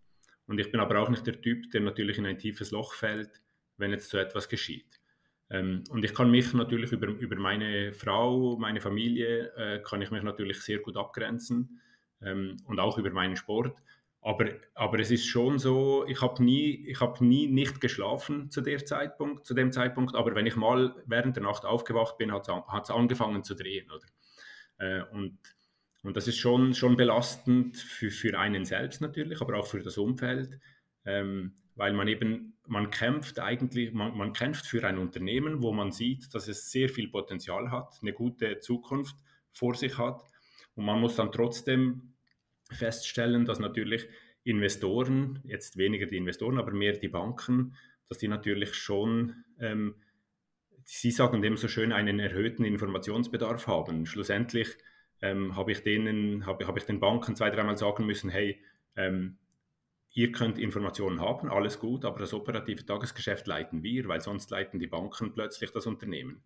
Und ich bin aber auch nicht der Typ, der natürlich in ein tiefes Loch fällt, wenn jetzt so etwas geschieht. Ähm, und ich kann mich natürlich über, über meine Frau, meine Familie, äh, kann ich mich natürlich sehr gut abgrenzen ähm, und auch über meinen Sport. Aber, aber es ist schon so, ich habe nie, hab nie nicht geschlafen zu, der Zeitpunkt, zu dem Zeitpunkt, aber wenn ich mal während der Nacht aufgewacht bin, hat es angefangen zu drehen. Oder? Äh, und, und das ist schon, schon belastend für, für einen selbst natürlich, aber auch für das Umfeld. Ähm, weil man eben, man kämpft eigentlich, man, man kämpft für ein Unternehmen, wo man sieht, dass es sehr viel Potenzial hat, eine gute Zukunft vor sich hat. Und man muss dann trotzdem feststellen, dass natürlich Investoren, jetzt weniger die Investoren, aber mehr die Banken, dass die natürlich schon ähm, Sie sagen dem so schön, einen erhöhten Informationsbedarf haben. Schlussendlich ähm, habe ich, denen, hab, ich den Banken zwei, dreimal sagen müssen, hey, ähm, ihr könnt Informationen haben, alles gut, aber das operative Tagesgeschäft leiten wir, weil sonst leiten die Banken plötzlich das Unternehmen.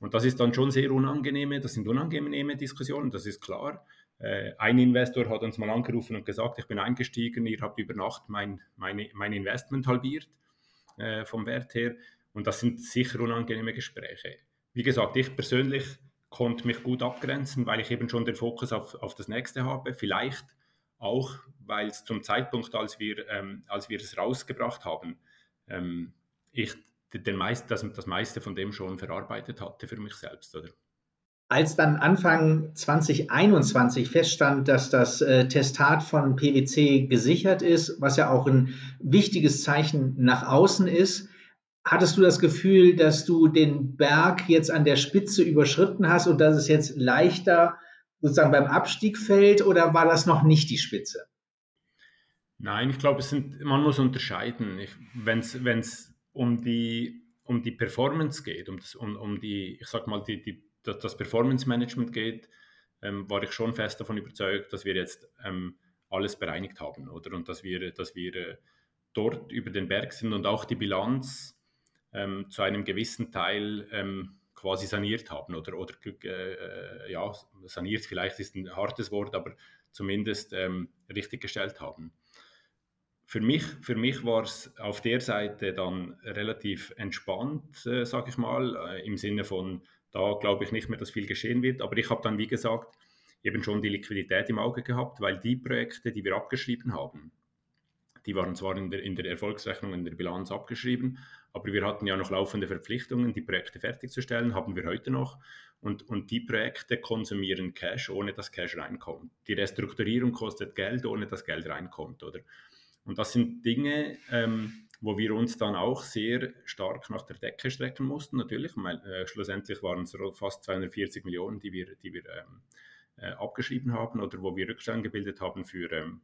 Und das ist dann schon sehr unangenehme, das sind unangenehme Diskussionen, das ist klar. Äh, ein Investor hat uns mal angerufen und gesagt, ich bin eingestiegen, ihr habt über Nacht mein, meine, mein Investment halbiert äh, vom Wert her. Und das sind sicher unangenehme Gespräche. Wie gesagt, ich persönlich konnte mich gut abgrenzen, weil ich eben schon den Fokus auf, auf das nächste habe. Vielleicht auch, weil es zum Zeitpunkt, als wir, ähm, als wir es rausgebracht haben, ähm, ich den meist, das, das meiste von dem schon verarbeitet hatte für mich selbst. Oder? Als dann Anfang 2021 feststand, dass das äh, Testat von PwC gesichert ist, was ja auch ein wichtiges Zeichen nach außen ist, hattest du das Gefühl, dass du den Berg jetzt an der Spitze überschritten hast und dass es jetzt leichter sozusagen beim Abstieg fällt oder war das noch nicht die Spitze? Nein, ich glaube, es sind, man muss unterscheiden. Wenn es um die, um die Performance geht, um, das, um, um die, ich sag mal, die, die, das, das Performance Management geht, ähm, war ich schon fest davon überzeugt, dass wir jetzt ähm, alles bereinigt haben, oder? Und dass wir, dass wir äh, dort über den Berg sind und auch die Bilanz ähm, zu einem gewissen Teil ähm, quasi saniert haben oder, oder äh, ja, saniert vielleicht ist ein hartes Wort, aber zumindest ähm, richtig gestellt haben. Für mich, für mich war es auf der Seite dann relativ entspannt, äh, sage ich mal, äh, im Sinne von, da glaube ich nicht mehr, dass viel geschehen wird. Aber ich habe dann, wie gesagt, eben schon die Liquidität im Auge gehabt, weil die Projekte, die wir abgeschrieben haben, die waren zwar in der, in der Erfolgsrechnung, in der Bilanz abgeschrieben, aber wir hatten ja noch laufende Verpflichtungen, die Projekte fertigzustellen, haben wir heute noch. Und, und die Projekte konsumieren Cash, ohne dass Cash reinkommt. Die Restrukturierung kostet Geld, ohne dass Geld reinkommt. Oder? Und das sind Dinge, ähm, wo wir uns dann auch sehr stark nach der Decke strecken mussten, natürlich. Weil, äh, schlussendlich waren es fast 240 Millionen, die wir, die wir ähm, äh, abgeschrieben haben oder wo wir Rückstand gebildet haben für, ähm,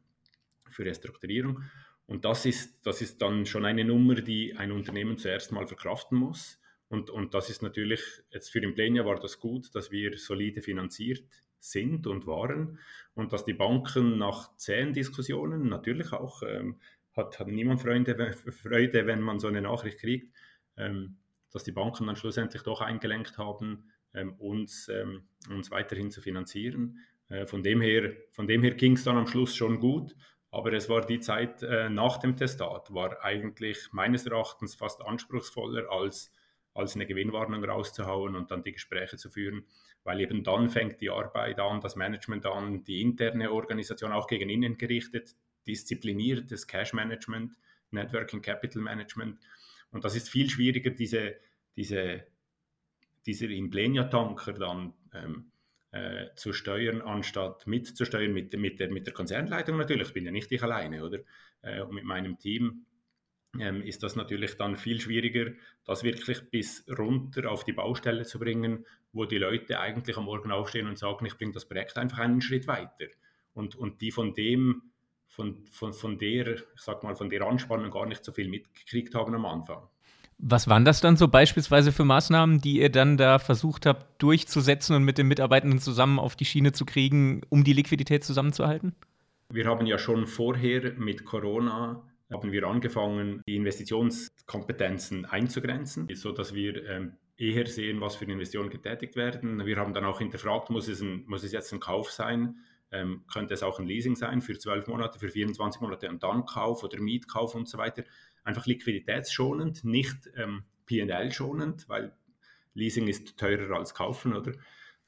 für Restrukturierung. Und das ist, das ist dann schon eine Nummer, die ein Unternehmen zuerst mal verkraften muss. Und, und das ist natürlich, jetzt für Implenia war das gut, dass wir solide finanziert sind und waren und dass die Banken nach zehn Diskussionen natürlich auch, ähm, hat, hat niemand Freude, Freude, wenn man so eine Nachricht kriegt, ähm, dass die Banken dann schlussendlich doch eingelenkt haben, ähm, uns, ähm, uns weiterhin zu finanzieren. Äh, von dem her, her ging es dann am Schluss schon gut. Aber es war die Zeit äh, nach dem Testat, war eigentlich meines Erachtens fast anspruchsvoller als, als eine Gewinnwarnung rauszuhauen und dann die Gespräche zu führen, weil eben dann fängt die Arbeit an, das Management an, die interne Organisation auch gegen innen gerichtet, diszipliniertes Cash Management, Networking Capital Management. Und das ist viel schwieriger, diese, diese, dieser Implenia-Tanker dann ähm, äh, zu steuern, anstatt mitzusteuern mit, mit, der, mit der Konzernleitung natürlich. Ich bin ja nicht ich alleine, oder? Äh, und mit meinem Team ähm, ist das natürlich dann viel schwieriger, das wirklich bis runter auf die Baustelle zu bringen, wo die Leute eigentlich am Morgen aufstehen und sagen, ich bringe das Projekt einfach einen Schritt weiter. Und, und die von dem, von, von, von der, ich sag mal, von der Anspannung gar nicht so viel mitgekriegt haben am Anfang. Was waren das dann so beispielsweise für Maßnahmen, die ihr dann da versucht habt durchzusetzen und mit den Mitarbeitenden zusammen auf die Schiene zu kriegen, um die Liquidität zusammenzuhalten? Wir haben ja schon vorher mit Corona haben wir angefangen, die Investitionskompetenzen einzugrenzen, sodass wir ähm, eher sehen, was für Investitionen getätigt werden. Wir haben dann auch hinterfragt, muss es, ein, muss es jetzt ein Kauf sein? Ähm, könnte es auch ein Leasing sein für 12 Monate, für 24 Monate und dann Kauf oder Mietkauf und so weiter einfach liquiditätsschonend, nicht ähm, PL-schonend, weil Leasing ist teurer als kaufen, oder?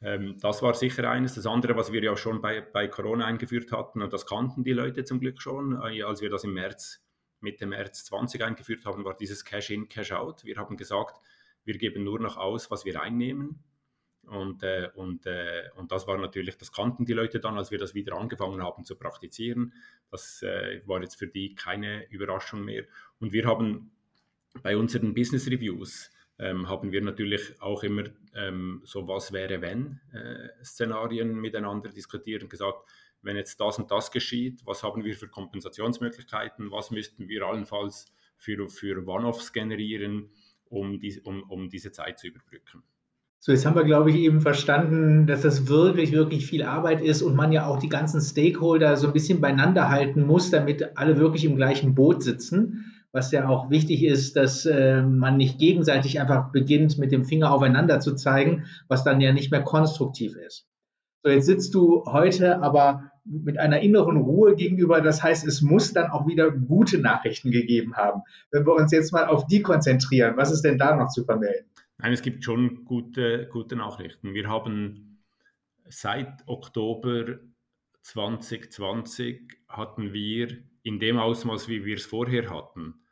Ähm, das war sicher eines. Das andere, was wir ja schon bei, bei Corona eingeführt hatten, und das kannten die Leute zum Glück schon, äh, als wir das im März, Mitte März 20 eingeführt haben, war dieses Cash-in, Cash-out. Wir haben gesagt, wir geben nur noch aus, was wir einnehmen. Und, äh, und, äh, und das war natürlich, das kannten die Leute dann, als wir das wieder angefangen haben zu praktizieren. Das äh, war jetzt für die keine Überraschung mehr. Und wir haben bei unseren Business Reviews ähm, haben wir natürlich auch immer ähm, so was wäre wenn äh, Szenarien miteinander diskutiert und gesagt, wenn jetzt das und das geschieht, was haben wir für Kompensationsmöglichkeiten, was müssten wir allenfalls für, für One-Offs generieren, um, die, um, um diese Zeit zu überbrücken. So, jetzt haben wir, glaube ich, eben verstanden, dass das wirklich, wirklich viel Arbeit ist und man ja auch die ganzen Stakeholder so ein bisschen beieinander halten muss, damit alle wirklich im gleichen Boot sitzen. Was ja auch wichtig ist, dass äh, man nicht gegenseitig einfach beginnt, mit dem Finger aufeinander zu zeigen, was dann ja nicht mehr konstruktiv ist. So, jetzt sitzt du heute aber mit einer inneren Ruhe gegenüber. Das heißt, es muss dann auch wieder gute Nachrichten gegeben haben. Wenn wir uns jetzt mal auf die konzentrieren, was ist denn da noch zu vermelden? Nein, es gibt schon gute, gute Nachrichten. Wir haben seit Oktober 2020 hatten wir in dem Ausmaß, wie wir es vorher hatten,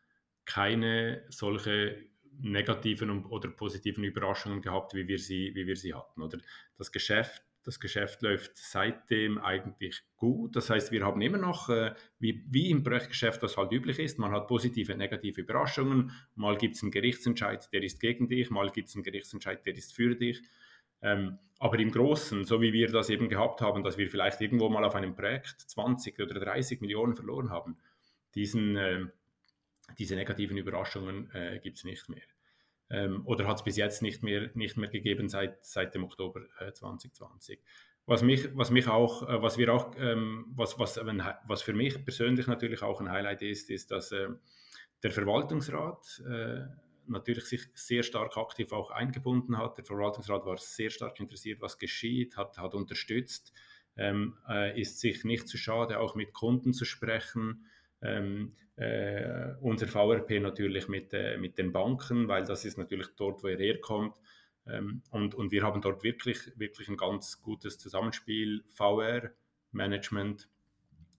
keine solche negativen oder positiven Überraschungen gehabt, wie wir sie, wie wir sie hatten. Oder das Geschäft das Geschäft läuft seitdem eigentlich gut. Das heißt, wir haben immer noch, äh, wie, wie im Projektgeschäft das halt üblich ist, man hat positive und negative Überraschungen. Mal gibt es einen Gerichtsentscheid, der ist gegen dich, mal gibt es einen Gerichtsentscheid, der ist für dich. Ähm, aber im Großen, so wie wir das eben gehabt haben, dass wir vielleicht irgendwo mal auf einem Projekt 20 oder 30 Millionen verloren haben, diesen, äh, diese negativen Überraschungen äh, gibt es nicht mehr ähm, oder hat es bis jetzt nicht mehr, nicht mehr gegeben seit, seit dem Oktober äh, 2020. Was mich, was mich auch, äh, was wir auch, ähm, was, was, was für mich persönlich natürlich auch ein Highlight ist, ist, dass äh, der Verwaltungsrat äh, natürlich sich sehr stark aktiv auch eingebunden hat. Der Verwaltungsrat war sehr stark interessiert, was geschieht, hat, hat unterstützt, ähm, äh, ist sich nicht zu schade, auch mit Kunden zu sprechen, ähm, äh, unser VRP natürlich mit, äh, mit den Banken, weil das ist natürlich dort, wo er herkommt. Ähm, und, und wir haben dort wirklich, wirklich ein ganz gutes Zusammenspiel, VR, Management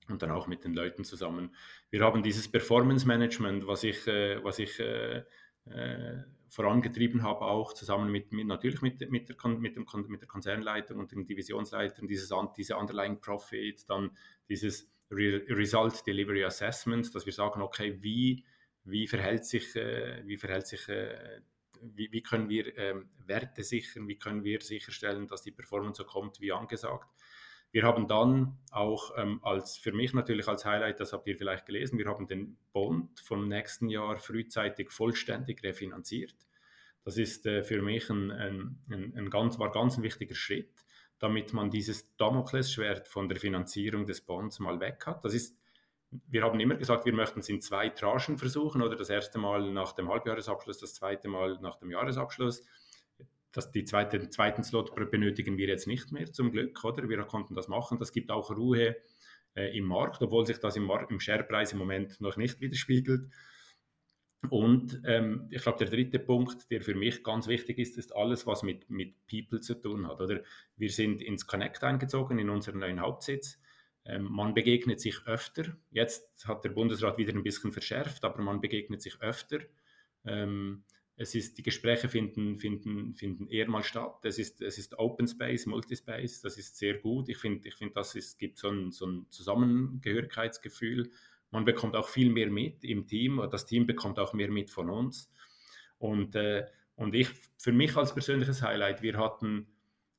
und dann auch mit den Leuten zusammen. Wir haben dieses Performance Management, was ich, äh, was ich äh, äh, vorangetrieben habe, auch zusammen mit, mit natürlich mit, mit, der, mit, dem, mit der Konzernleitung und den Divisionsleitern, dieses, diese Underlying Profit, dann dieses Re Result Delivery Assessment, dass wir sagen, okay, wie, wie verhält sich, äh, wie verhält sich äh, wie, wie, können wir ähm, Werte sichern, wie können wir sicherstellen, dass die Performance so kommt wie angesagt. Wir haben dann auch ähm, als für mich natürlich als Highlight, das habt ihr vielleicht gelesen, wir haben den Bond vom nächsten Jahr frühzeitig vollständig refinanziert. Das ist äh, für mich ein, ein, ein, ein, ganz, war ganz ein wichtiger Schritt damit man dieses Damoklesschwert von der Finanzierung des Bonds mal weg hat. Das ist, wir haben immer gesagt, wir möchten es in zwei Tranchen versuchen oder das erste Mal nach dem Halbjahresabschluss, das zweite Mal nach dem Jahresabschluss. Das, die zweite, den zweiten Slot benötigen wir jetzt nicht mehr, zum Glück, oder? Wir konnten das machen. Das gibt auch Ruhe äh, im Markt, obwohl sich das im, Mar im Sharepreis im Moment noch nicht widerspiegelt. Und ähm, ich glaube, der dritte Punkt, der für mich ganz wichtig ist, ist alles, was mit, mit People zu tun hat. Oder wir sind ins Connect eingezogen, in unseren neuen Hauptsitz. Ähm, man begegnet sich öfter. Jetzt hat der Bundesrat wieder ein bisschen verschärft, aber man begegnet sich öfter. Ähm, es ist, die Gespräche finden, finden, finden eher mal statt. Es ist, es ist Open Space, Multispace, das ist sehr gut. Ich finde, ich find, das ist, gibt so ein, so ein Zusammengehörigkeitsgefühl man bekommt auch viel mehr mit im Team, das Team bekommt auch mehr mit von uns. Und, äh, und ich, für mich als persönliches Highlight, wir hatten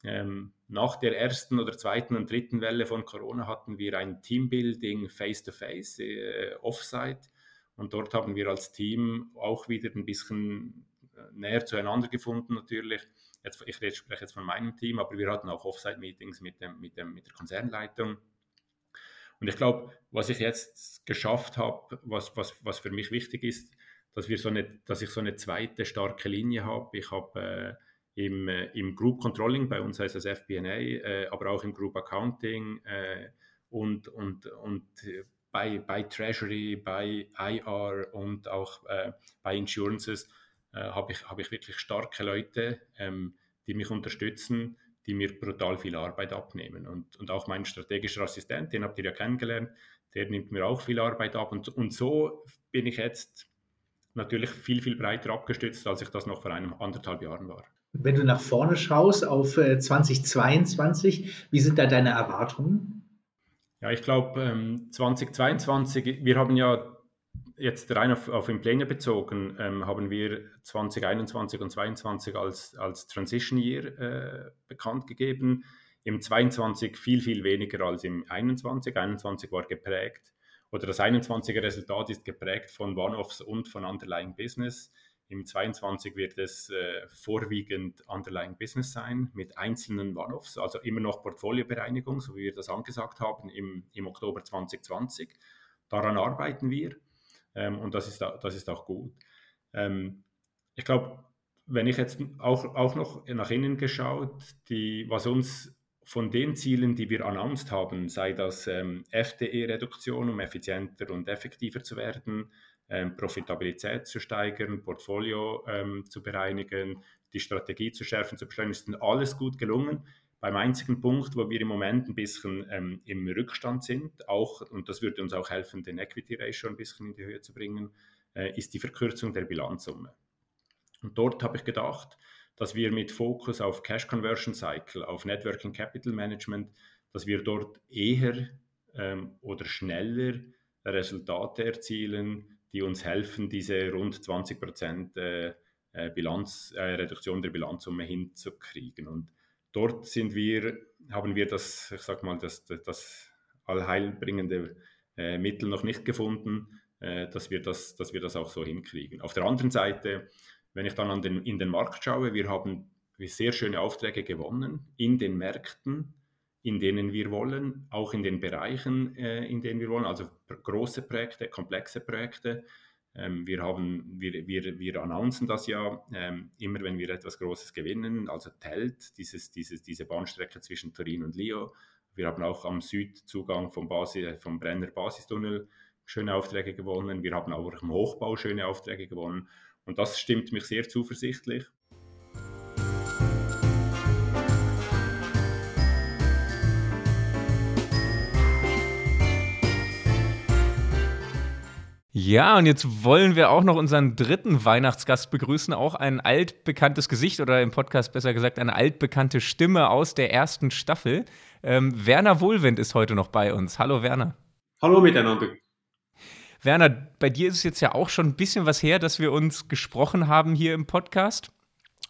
ähm, nach der ersten oder zweiten und dritten Welle von Corona hatten wir ein Teambuilding face-to-face, äh, offsite. Und dort haben wir als Team auch wieder ein bisschen äh, näher zueinander gefunden natürlich. Jetzt, ich spreche jetzt von meinem Team, aber wir hatten auch Offsite-Meetings mit, dem, mit, dem, mit der Konzernleitung und ich glaube, was ich jetzt geschafft habe, was, was, was für mich wichtig ist, dass, wir so eine, dass ich so eine zweite starke Linie habe. Ich habe äh, im, äh, im Group Controlling, bei uns heißt das FP&A, äh, aber auch im Group Accounting äh, und, und, und bei, bei Treasury, bei IR und auch äh, bei Insurances äh, habe ich, hab ich wirklich starke Leute, ähm, die mich unterstützen, die mir brutal viel Arbeit abnehmen. Und, und auch mein strategischer Assistent, den habt ihr ja kennengelernt, der nimmt mir auch viel Arbeit ab. Und, und so bin ich jetzt natürlich viel, viel breiter abgestützt, als ich das noch vor einem anderthalb Jahren war. Wenn du nach vorne schaust auf 2022, äh, wie sind da deine Erwartungen? Ja, ich glaube, 2022, ähm, wir haben ja jetzt rein auf, auf Implenia bezogen, ähm, haben wir 2021 und 2022 als, als Transition Year äh, bekannt gegeben. Im 22 viel, viel weniger als im 21. 21 war geprägt, oder das 21er Resultat ist geprägt von One-Offs und von Underlying Business. im 22 wird es äh, vorwiegend Underlying Business sein mit einzelnen One-Offs, also immer noch Portfoliobereinigung, so wie wir das angesagt haben im, im Oktober 2020. Daran arbeiten wir ähm, und das ist, das ist auch gut. Ähm, ich glaube, wenn ich jetzt auch, auch noch nach innen geschaut, die, was uns von den Zielen, die wir announced haben, sei das ähm, FDE-Reduktion, um effizienter und effektiver zu werden, ähm, Profitabilität zu steigern, Portfolio ähm, zu bereinigen, die Strategie zu schärfen, zu beschleunigen, ist alles gut gelungen. Beim einzigen Punkt, wo wir im Moment ein bisschen ähm, im Rückstand sind, auch, und das würde uns auch helfen, den Equity Ratio ein bisschen in die Höhe zu bringen, äh, ist die Verkürzung der Bilanzsumme. Und dort habe ich gedacht, dass wir mit Fokus auf Cash Conversion Cycle, auf Networking Capital Management, dass wir dort eher ähm, oder schneller Resultate erzielen, die uns helfen, diese rund 20 Prozent äh, äh, Bilanz, äh, Reduktion der Bilanzsumme hinzukriegen. Und dort sind wir, haben wir das, ich sag mal, das, das allheilbringende äh, Mittel noch nicht gefunden, äh, dass, wir das, dass wir das auch so hinkriegen. Auf der anderen Seite wenn ich dann an den, in den Markt schaue, wir haben sehr schöne Aufträge gewonnen in den Märkten, in denen wir wollen, auch in den Bereichen, äh, in denen wir wollen, also große Projekte, komplexe Projekte. Ähm, wir, haben, wir, wir, wir announcen das ja ähm, immer, wenn wir etwas Großes gewinnen, also TELT, dieses, dieses, diese Bahnstrecke zwischen Turin und Lio. Wir haben auch am Südzugang vom, Basis, vom Brenner Basistunnel schöne Aufträge gewonnen. Wir haben auch im Hochbau schöne Aufträge gewonnen. Und das stimmt mich sehr zuversichtlich. Ja, und jetzt wollen wir auch noch unseren dritten Weihnachtsgast begrüßen, auch ein altbekanntes Gesicht oder im Podcast besser gesagt eine altbekannte Stimme aus der ersten Staffel. Ähm, Werner Wohlwind ist heute noch bei uns. Hallo Werner. Hallo miteinander. Werner, bei dir ist es jetzt ja auch schon ein bisschen was her, dass wir uns gesprochen haben hier im Podcast.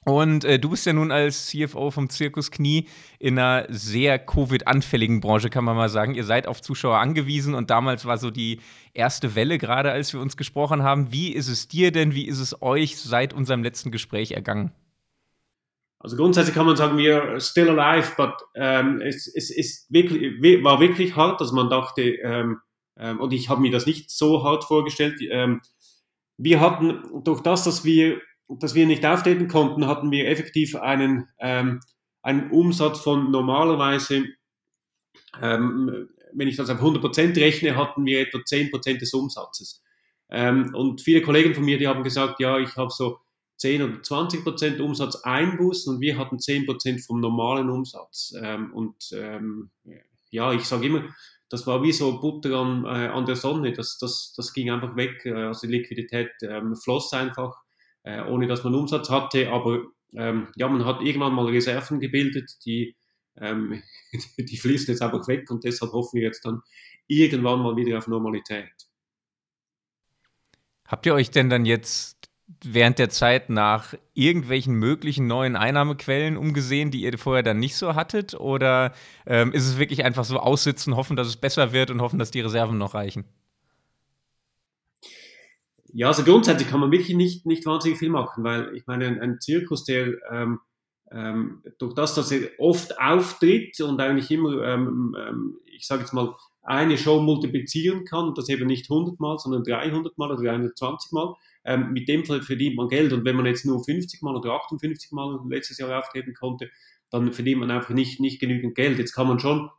Und äh, du bist ja nun als CFO vom Zirkus Knie in einer sehr Covid-anfälligen Branche, kann man mal sagen. Ihr seid auf Zuschauer angewiesen und damals war so die erste Welle gerade, als wir uns gesprochen haben. Wie ist es dir denn, wie ist es euch seit unserem letzten Gespräch ergangen? Also grundsätzlich kann man sagen, wir are still alive, but ähm, es, es, es wirklich, war wirklich hart, dass man dachte, ähm, ähm, und ich habe mir das nicht so hart vorgestellt. Ähm, wir hatten durch das, dass wir, dass wir nicht auftreten konnten, hatten wir effektiv einen, ähm, einen Umsatz von normalerweise, ähm, wenn ich das auf 100% rechne, hatten wir etwa 10% des Umsatzes. Ähm, und viele Kollegen von mir, die haben gesagt, ja, ich habe so 10 oder 20 Prozent Umsatz einbußen und wir hatten 10 Prozent vom normalen Umsatz. Ähm, und ähm, ja, ich sage immer, das war wie so Butter an, äh, an der Sonne. Das, das, das ging einfach weg. Äh, also die Liquidität ähm, floss einfach, äh, ohne dass man Umsatz hatte. Aber ähm, ja, man hat irgendwann mal Reserven gebildet, die, ähm, die fließen jetzt einfach weg und deshalb hoffen wir jetzt dann irgendwann mal wieder auf Normalität. Habt ihr euch denn dann jetzt während der Zeit nach irgendwelchen möglichen neuen Einnahmequellen umgesehen, die ihr vorher dann nicht so hattet? Oder ähm, ist es wirklich einfach so aussitzen, hoffen, dass es besser wird und hoffen, dass die Reserven noch reichen? Ja, also grundsätzlich kann man wirklich nicht, nicht wahnsinnig viel machen, weil ich meine, ein, ein Zirkus, der ähm, ähm, durch das, dass er oft auftritt und eigentlich immer, ähm, ähm, ich sage jetzt mal, eine Show multiplizieren kann, das eben nicht 100 Mal, sondern 300 Mal oder 320 Mal, ähm, mit dem verdient man Geld. Und wenn man jetzt nur 50 Mal oder 58 Mal letztes Jahr auftreten konnte, dann verdient man einfach nicht, nicht genügend Geld. Jetzt kann man schon,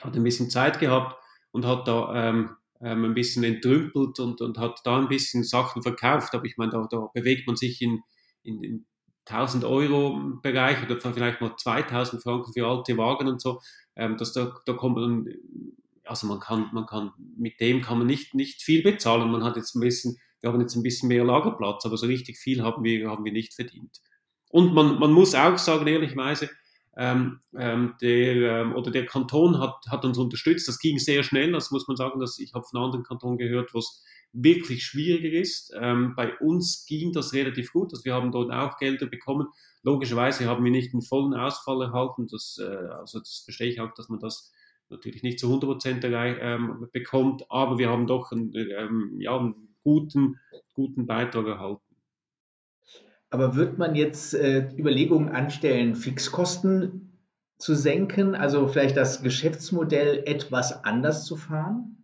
hat ein bisschen Zeit gehabt und hat da ähm, ein bisschen entrümpelt und, und hat da ein bisschen Sachen verkauft. Aber ich meine, da, da bewegt man sich in, in, in 1000 Euro Bereich oder vielleicht mal 2000 Franken für alte Wagen und so. Ähm, das, da, da kommt man, also man kann, man kann, mit dem kann man nicht, nicht viel bezahlen. Man hat jetzt ein bisschen wir haben jetzt ein bisschen mehr Lagerplatz, aber so richtig viel haben wir, haben wir nicht verdient. Und man, man muss auch sagen, ehrlicherweise, ähm, ähm, der, ähm, oder der Kanton hat, hat uns unterstützt. Das ging sehr schnell, das muss man sagen. Dass ich habe von anderen Kantonen gehört, wo es wirklich schwieriger ist. Ähm, bei uns ging das relativ gut, also wir haben dort auch Gelder bekommen. Logischerweise haben wir nicht einen vollen Ausfall erhalten. Das, äh, also das verstehe ich auch, dass man das natürlich nicht zu 100 Prozent ähm, bekommt, aber wir haben doch ein, ähm, ja, ein guten, guten Beitrag erhalten. Aber wird man jetzt äh, Überlegungen anstellen, Fixkosten zu senken, also vielleicht das Geschäftsmodell etwas anders zu fahren?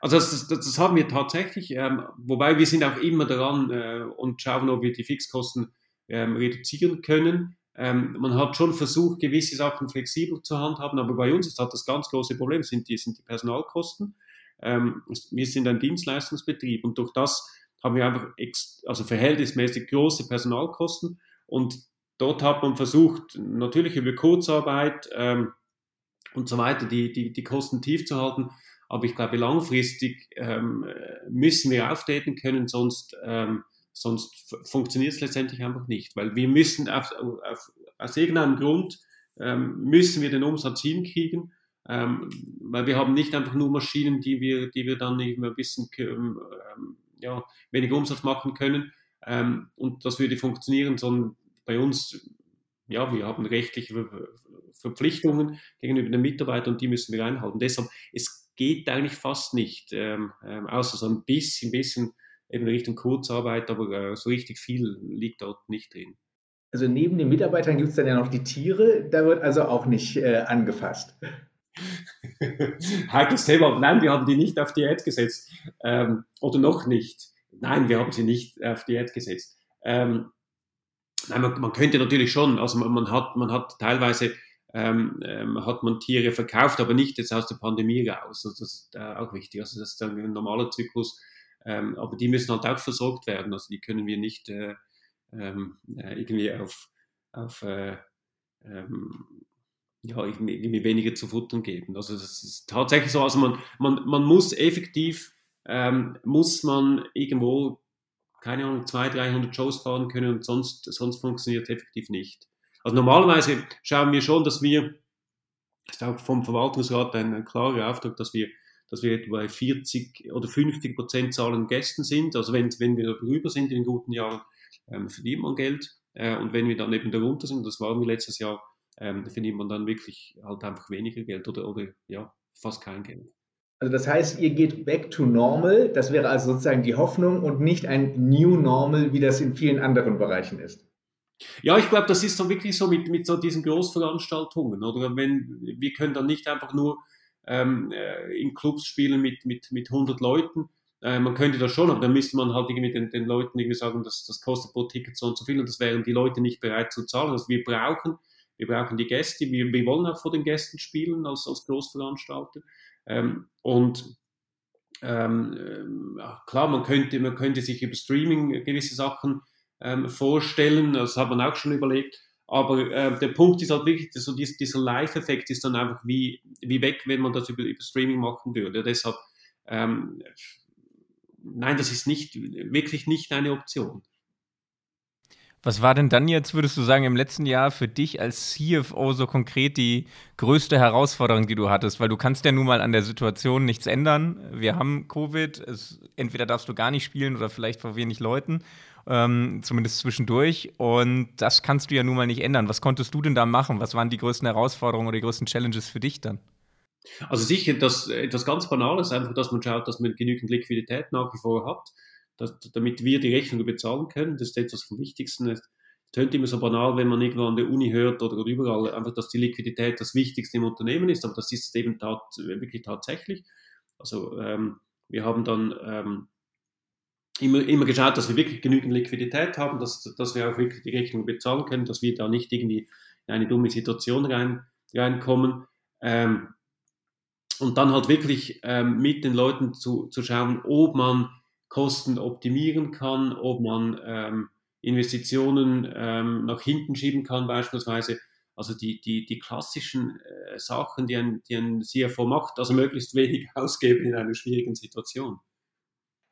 Also das, das, das haben wir tatsächlich, ähm, wobei wir sind auch immer daran äh, und schauen, ob wir die Fixkosten ähm, reduzieren können. Ähm, man hat schon versucht, gewisse Sachen flexibel zu handhaben, aber bei uns ist halt das ganz große Problem, sind die, sind die Personalkosten. Ähm, wir sind ein Dienstleistungsbetrieb und durch das haben wir einfach ex, also verhältnismäßig große Personalkosten und dort hat man versucht, natürlich über Kurzarbeit ähm, und so weiter die, die, die Kosten tief zu halten. Aber ich glaube, langfristig ähm, müssen wir auftreten können, sonst, ähm, sonst funktioniert es letztendlich einfach nicht. Weil wir müssen auf, auf, aus irgendeinem Grund ähm, müssen wir den Umsatz hinkriegen, ähm, weil wir haben nicht einfach nur Maschinen, die wir, die wir dann irgendwie ein bisschen ja, weniger Umsatz machen können ähm, und das würde funktionieren, sondern bei uns, ja, wir haben rechtliche Verpflichtungen gegenüber den Mitarbeitern und die müssen wir einhalten. Deshalb, es geht eigentlich fast nicht, ähm, ähm, außer so ein bisschen, bisschen eben Richtung Kurzarbeit, aber äh, so richtig viel liegt dort nicht drin. Also neben den Mitarbeitern gibt es dann ja noch die Tiere, da wird also auch nicht äh, angefasst. Heikles Thema. Nein, wir haben die nicht auf Diät gesetzt. Ähm, oder noch nicht. Nein, wir haben sie nicht auf Diät gesetzt. Ähm, nein, man, man, könnte natürlich schon, also man, man, hat, man hat teilweise ähm, ähm, hat man Tiere verkauft, aber nicht jetzt aus der Pandemie raus. Also das ist äh, auch wichtig. Also das ist ein normaler Zyklus. Ähm, aber die müssen halt auch versorgt werden. Also die können wir nicht äh, ähm, äh, irgendwie auf, auf äh, ja, irgendwie weniger zu futtern geben. Also das ist tatsächlich so. Also man, man, man muss effektiv, ähm, muss man irgendwo, keine Ahnung, 200, 300 Shows fahren können und sonst, sonst funktioniert effektiv nicht. Also normalerweise schauen wir schon, dass wir, das ist auch vom Verwaltungsrat ein, ein klarer Auftrag, dass wir, dass wir etwa bei 40 oder 50 Prozent Zahlen Gästen sind. Also wenn, wenn wir darüber sind in guten Jahren, ähm, verdient man Geld. Äh, und wenn wir dann eben darunter sind, das waren wir letztes Jahr, ähm, verdient man dann wirklich halt einfach weniger Geld oder, oder ja, fast kein Geld. Also das heißt, ihr geht back to normal, das wäre also sozusagen die Hoffnung und nicht ein New Normal, wie das in vielen anderen Bereichen ist. Ja, ich glaube, das ist so wirklich so mit, mit so diesen Großveranstaltungen, oder? Wenn, wir können dann nicht einfach nur ähm, äh, in Clubs spielen mit, mit, mit 100 Leuten. Äh, man könnte das schon, aber dann müsste man halt irgendwie den, den Leuten irgendwie sagen, dass das kostet pro Ticket so und so viel und das wären die Leute nicht bereit zu zahlen. Also wir brauchen, wir brauchen die Gäste, wir, wir wollen auch vor den Gästen spielen als, als Großveranstalter. Ähm, und ähm, äh, klar, man könnte, man könnte sich über Streaming gewisse Sachen ähm, vorstellen. Das hat man auch schon überlegt. Aber äh, der Punkt ist halt wirklich, so dieser, dieser Live-Effekt ist dann einfach wie, wie weg, wenn man das über, über Streaming machen würde. Deshalb, ähm, nein, das ist nicht, wirklich nicht eine Option. Was war denn dann jetzt, würdest du sagen, im letzten Jahr für dich als CFO so konkret die größte Herausforderung, die du hattest? Weil du kannst ja nun mal an der Situation nichts ändern. Wir haben Covid, es, entweder darfst du gar nicht spielen oder vielleicht vor wenig Leuten ähm, zumindest zwischendurch. Und das kannst du ja nun mal nicht ändern. Was konntest du denn da machen? Was waren die größten Herausforderungen oder die größten Challenges für dich dann? Also sicher, das, etwas ganz Banales, einfach, dass man schaut, dass man genügend Liquidität nach wie vor hat, dass, damit wir die Rechnungen bezahlen können. Das ist etwas vom Wichtigsten. Es tönt immer so banal, wenn man irgendwo an der Uni hört oder, oder überall, einfach, dass die Liquidität das Wichtigste im Unternehmen ist, aber das ist eben tat, wirklich tatsächlich. Also ähm, wir haben dann ähm, immer, immer geschaut, dass wir wirklich genügend Liquidität haben, dass, dass wir auch wirklich die Rechnung bezahlen können, dass wir da nicht irgendwie in eine dumme Situation rein, reinkommen. Ähm, und dann halt wirklich ähm, mit den Leuten zu, zu schauen, ob man Kosten optimieren kann, ob man ähm, Investitionen ähm, nach hinten schieben kann beispielsweise. Also die, die, die klassischen äh, Sachen, die ein, die ein CFO macht, also möglichst wenig ausgeben in einer schwierigen Situation.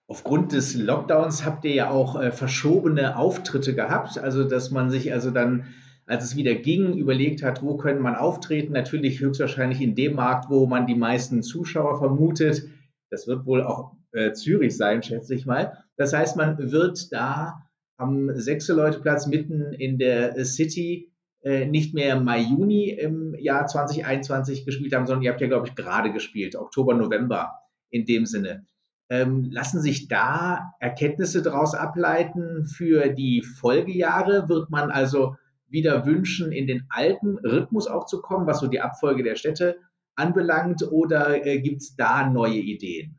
Aufgrund des Lockdowns habt ihr ja auch äh, verschobene Auftritte gehabt, also dass man sich also dann, als es wieder ging, überlegt hat, wo könnte man auftreten. Natürlich höchstwahrscheinlich in dem Markt, wo man die meisten Zuschauer vermutet. Das wird wohl auch äh, Zürich sein, schätze ich mal. Das heißt, man wird da am Sechse-Leute-Platz mitten in der City äh, nicht mehr Mai, Juni im Jahr 2021 gespielt haben, sondern ihr habt ja, glaube ich, gerade gespielt, Oktober, November in dem Sinne. Ähm, lassen sich da Erkenntnisse daraus ableiten für die Folgejahre? Wird man also wieder wünschen, in den alten Rhythmus auch zu kommen, was so die Abfolge der Städte anbelangt, oder äh, gibt es da neue Ideen?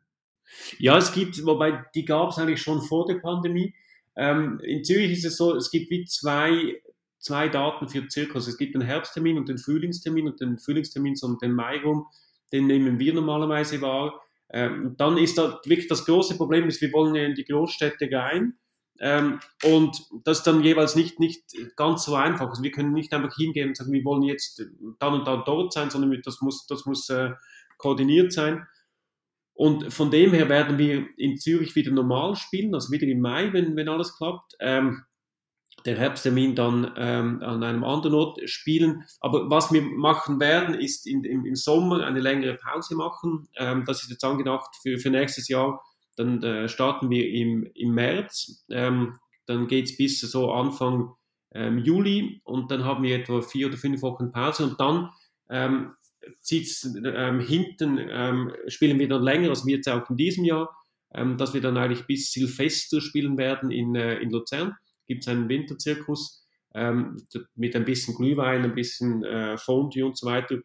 Ja, es gibt, wobei die gab es eigentlich schon vor der Pandemie. Ähm, in Zürich ist es so, es gibt wie zwei, zwei Daten für Zirkus. Es gibt den Herbsttermin und den Frühlingstermin und den Frühlingstermin so den Mai rum, den nehmen wir normalerweise wahr. Ähm, dann ist da wirklich das große Problem, ist, wir wollen ja in die Großstädte rein. Ähm, und das ist dann jeweils nicht, nicht ganz so einfach. Also wir können nicht einfach hingehen und sagen, wir wollen jetzt dann und dann dort sein, sondern das muss, das muss äh, koordiniert sein. Und von dem her werden wir in Zürich wieder normal spielen, also wieder im Mai, wenn, wenn alles klappt. Ähm, der Herbsttermin dann ähm, an einem anderen Ort spielen. Aber was wir machen werden, ist in, im, im, Sommer eine längere Pause machen. Ähm, das ist jetzt angedacht für, für nächstes Jahr. Dann äh, starten wir im, im März. Ähm, dann geht es bis so Anfang ähm, Juli und dann haben wir etwa vier oder fünf Wochen Pause und dann zieht's, ähm, hinten, ähm, spielen wir dann länger, als wir jetzt auch in diesem Jahr, ähm, dass wir dann eigentlich bis Silvester spielen werden in, äh, in Luzern. Gibt es einen Winterzirkus ähm, mit ein bisschen Glühwein, ein bisschen äh, Fondue und so weiter.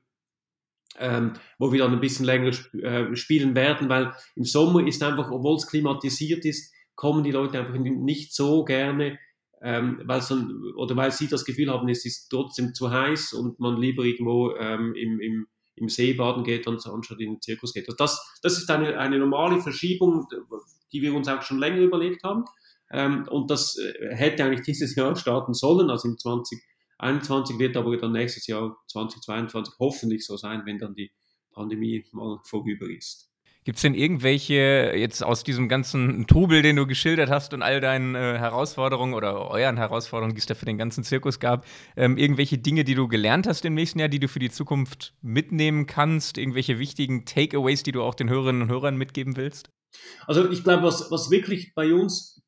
Ähm, wo wir dann ein bisschen länger sp äh, spielen werden, weil im Sommer ist einfach, obwohl es klimatisiert ist, kommen die Leute einfach nicht so gerne ähm, weil dann, oder weil sie das Gefühl haben, es ist trotzdem zu heiß und man lieber irgendwo ähm, im, im, im See baden geht, und anstatt in den Zirkus geht. Also das, das ist eine, eine normale Verschiebung, die wir uns auch schon länger überlegt haben. Ähm, und das äh, hätte eigentlich dieses Jahr starten sollen, also im 2021 wird aber dann nächstes Jahr 2022 hoffentlich so sein, wenn dann die Pandemie mal vorüber ist. Gibt es denn irgendwelche, jetzt aus diesem ganzen Trubel, den du geschildert hast und all deinen äh, Herausforderungen oder euren Herausforderungen, die es da für den ganzen Zirkus gab, ähm, irgendwelche Dinge, die du gelernt hast im nächsten Jahr, die du für die Zukunft mitnehmen kannst? Irgendwelche wichtigen Takeaways, die du auch den Hörerinnen und Hörern mitgeben willst? Also ich glaube, was, was wirklich bei uns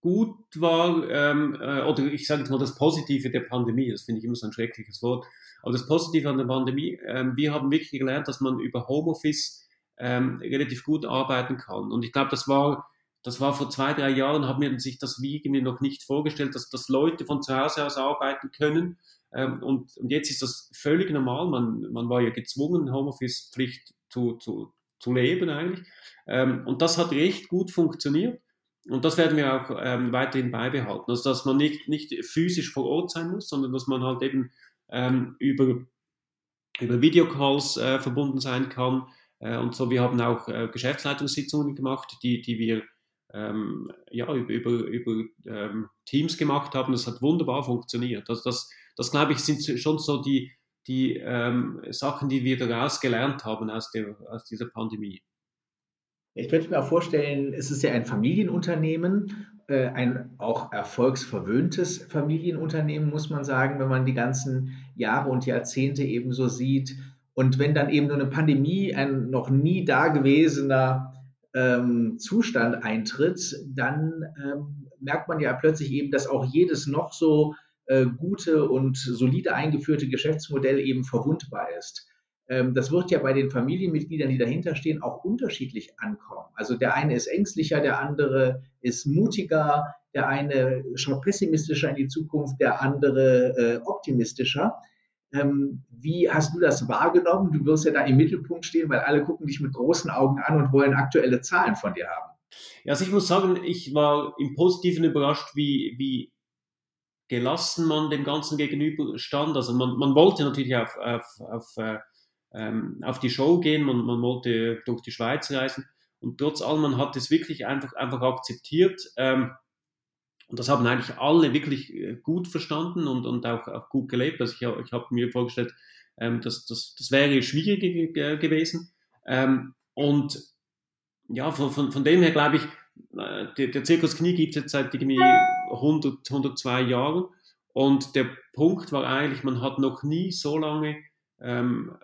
gut war, ähm, äh, oder ich sage jetzt mal das Positive der Pandemie, das finde ich immer so ein schreckliches Wort, aber das Positive an der Pandemie, äh, wir haben wirklich gelernt, dass man über Homeoffice ähm, relativ gut arbeiten kann. Und ich glaube, das war, das war vor zwei, drei Jahren, haben wir sich das wie irgendwie noch nicht vorgestellt, dass, dass Leute von zu Hause aus arbeiten können. Ähm, und, und jetzt ist das völlig normal. Man, man war ja gezwungen, Homeoffice-Pflicht zu, zu, zu leben eigentlich. Ähm, und das hat recht gut funktioniert. Und das werden wir auch ähm, weiterhin beibehalten. Also, dass man nicht, nicht physisch vor Ort sein muss, sondern dass man halt eben ähm, über, über Videocalls äh, verbunden sein kann, und so, wir haben auch äh, Geschäftsleitungssitzungen gemacht, die, die wir ähm, ja, über, über, über ähm, Teams gemacht haben. Das hat wunderbar funktioniert. Also das, das glaube ich, sind schon so die, die ähm, Sachen, die wir daraus gelernt haben aus, der, aus dieser Pandemie. Ich könnte mir auch vorstellen, es ist ja ein Familienunternehmen, äh, ein auch erfolgsverwöhntes Familienunternehmen, muss man sagen, wenn man die ganzen Jahre und Jahrzehnte eben so sieht. Und wenn dann eben nur eine Pandemie, ein noch nie dagewesener ähm, Zustand eintritt, dann ähm, merkt man ja plötzlich eben, dass auch jedes noch so äh, gute und solide eingeführte Geschäftsmodell eben verwundbar ist. Ähm, das wird ja bei den Familienmitgliedern, die dahinter stehen, auch unterschiedlich ankommen. Also der eine ist ängstlicher, der andere ist mutiger, der eine schaut pessimistischer in die Zukunft, der andere äh, optimistischer. Ähm, wie hast du das wahrgenommen? Du wirst ja da im Mittelpunkt stehen, weil alle gucken dich mit großen Augen an und wollen aktuelle Zahlen von dir haben. Ja, also ich muss sagen, ich war im Positiven überrascht, wie, wie gelassen man dem Ganzen gegenüber stand. Also man, man wollte natürlich auf, auf, auf, äh, ähm, auf die Show gehen, man, man wollte durch die Schweiz reisen und trotz allem, man hat es wirklich einfach, einfach akzeptiert. Ähm, und das haben eigentlich alle wirklich äh, gut verstanden und, und auch, auch gut gelebt. Also ich, ich habe mir vorgestellt, ähm, dass das, das wäre schwierig gewesen. Ähm, und ja, von, von, von dem her glaube ich, äh, der, der Zirkus Knie gibt es jetzt seit irgendwie 100, 102 Jahren. Und der Punkt war eigentlich, man hat noch nie so lange, ähm,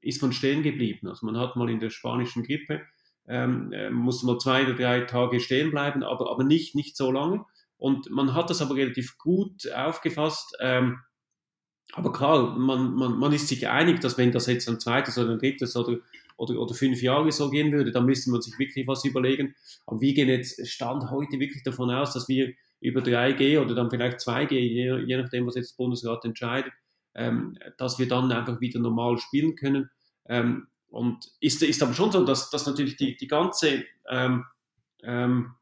ist man stehen geblieben. Also man hat mal in der spanischen Grippe, ähm, äh, musste mal zwei oder drei Tage stehen bleiben, aber, aber nicht, nicht so lange. Und man hat das aber relativ gut aufgefasst. Ähm, aber klar, man, man, man ist sich einig, dass wenn das jetzt ein zweites oder ein drittes oder oder, oder fünf Jahre so gehen würde, dann müsste man sich wirklich was überlegen. Aber wir gehen jetzt Stand heute wirklich davon aus, dass wir über 3G oder dann vielleicht 2G, je, je nachdem, was jetzt der Bundesrat entscheidet, ähm, dass wir dann einfach wieder normal spielen können. Ähm, und ist, ist aber schon so, dass, dass natürlich die, die ganze, ähm, ähm,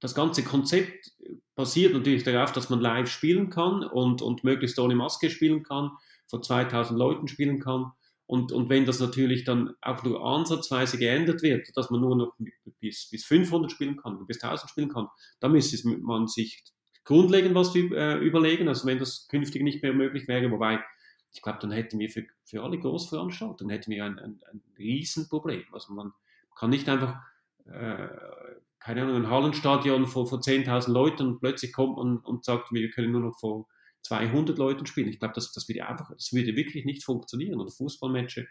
das ganze Konzept basiert natürlich darauf, dass man live spielen kann und, und möglichst ohne Maske spielen kann, vor 2000 Leuten spielen kann. Und, und wenn das natürlich dann auch nur ansatzweise geändert wird, dass man nur noch bis, bis 500 spielen kann, bis 1000 spielen kann, dann müsste man sich grundlegend was äh, überlegen, also wenn das künftig nicht mehr möglich wäre, wobei ich glaube, dann hätten wir für, für alle Großveranstaltungen hätten wir ein, ein, ein Riesenproblem. Also man kann nicht einfach, äh, keine Ahnung, ein Hallenstadion vor, vor 10.000 Leuten und plötzlich kommt man und sagt, wir können nur noch vor 200 Leuten spielen. Ich glaube, das, das, würde einfach, das würde wirklich nicht funktionieren. Oder Fußballmatches,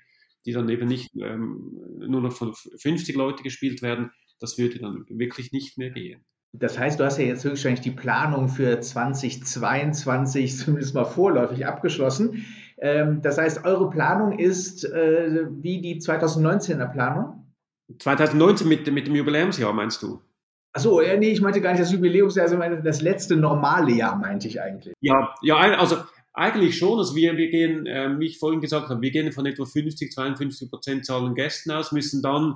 die dann eben nicht ähm, nur noch von 50 Leuten gespielt werden, das würde dann wirklich nicht mehr gehen. Das heißt, du hast ja jetzt höchstwahrscheinlich die Planung für 2022 zumindest mal vorläufig abgeschlossen. Ähm, das heißt, eure Planung ist äh, wie die 2019er Planung? 2019 mit, mit dem Jubiläumsjahr, meinst du? Achso, ja, nee, ich meinte gar nicht das Jubiläumsjahr, sondern das letzte normale Jahr, meinte ich eigentlich. Ja, ja also eigentlich schon. Also wir, wir gehen, äh, wie ich vorhin gesagt habe, wir gehen von etwa 50, 52 Prozent Zahlen Gästen aus, müssen dann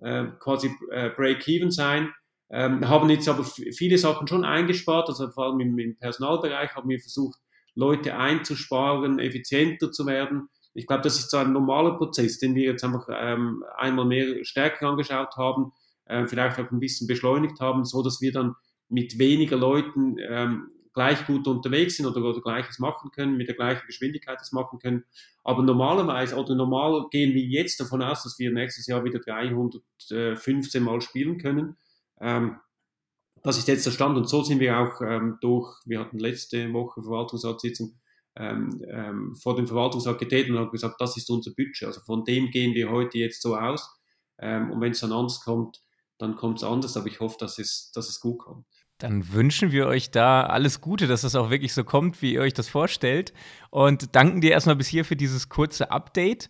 äh, quasi äh, Break-Even sein. Ähm, haben jetzt aber viele Sachen schon eingespart, also vor allem im, im Personalbereich haben wir versucht, Leute einzusparen, effizienter zu werden. Ich glaube, das ist so ein normaler Prozess, den wir jetzt einfach ähm, einmal mehr stärker angeschaut haben, äh, vielleicht auch ein bisschen beschleunigt haben, so dass wir dann mit weniger Leuten ähm, gleich gut unterwegs sind oder, oder Gleiches machen können, mit der gleichen Geschwindigkeit das machen können. Aber normalerweise oder normal gehen wir jetzt davon aus, dass wir nächstes Jahr wieder 315 Mal spielen können. Ähm, das ist jetzt der Stand und so sind wir auch ähm, durch, wir hatten letzte Woche Verwaltungsratssitzung ähm, ähm, vor dem Verwaltungsrat getreten und haben gesagt, das ist unser Budget. Also von dem gehen wir heute jetzt so aus. Ähm, und wenn es dann anders kommt, dann kommt es anders, aber ich hoffe, dass es, dass es gut kommt. Dann wünschen wir euch da alles Gute, dass es auch wirklich so kommt, wie ihr euch das vorstellt. Und danken dir erstmal bis hier für dieses kurze Update.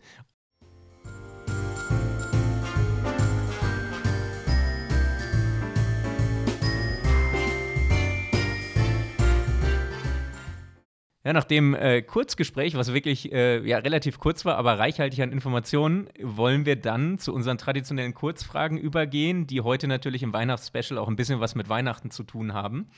Ja, nach dem äh, Kurzgespräch, was wirklich äh, ja, relativ kurz war, aber reichhaltig an Informationen, wollen wir dann zu unseren traditionellen Kurzfragen übergehen, die heute natürlich im Weihnachtsspecial auch ein bisschen was mit Weihnachten zu tun haben.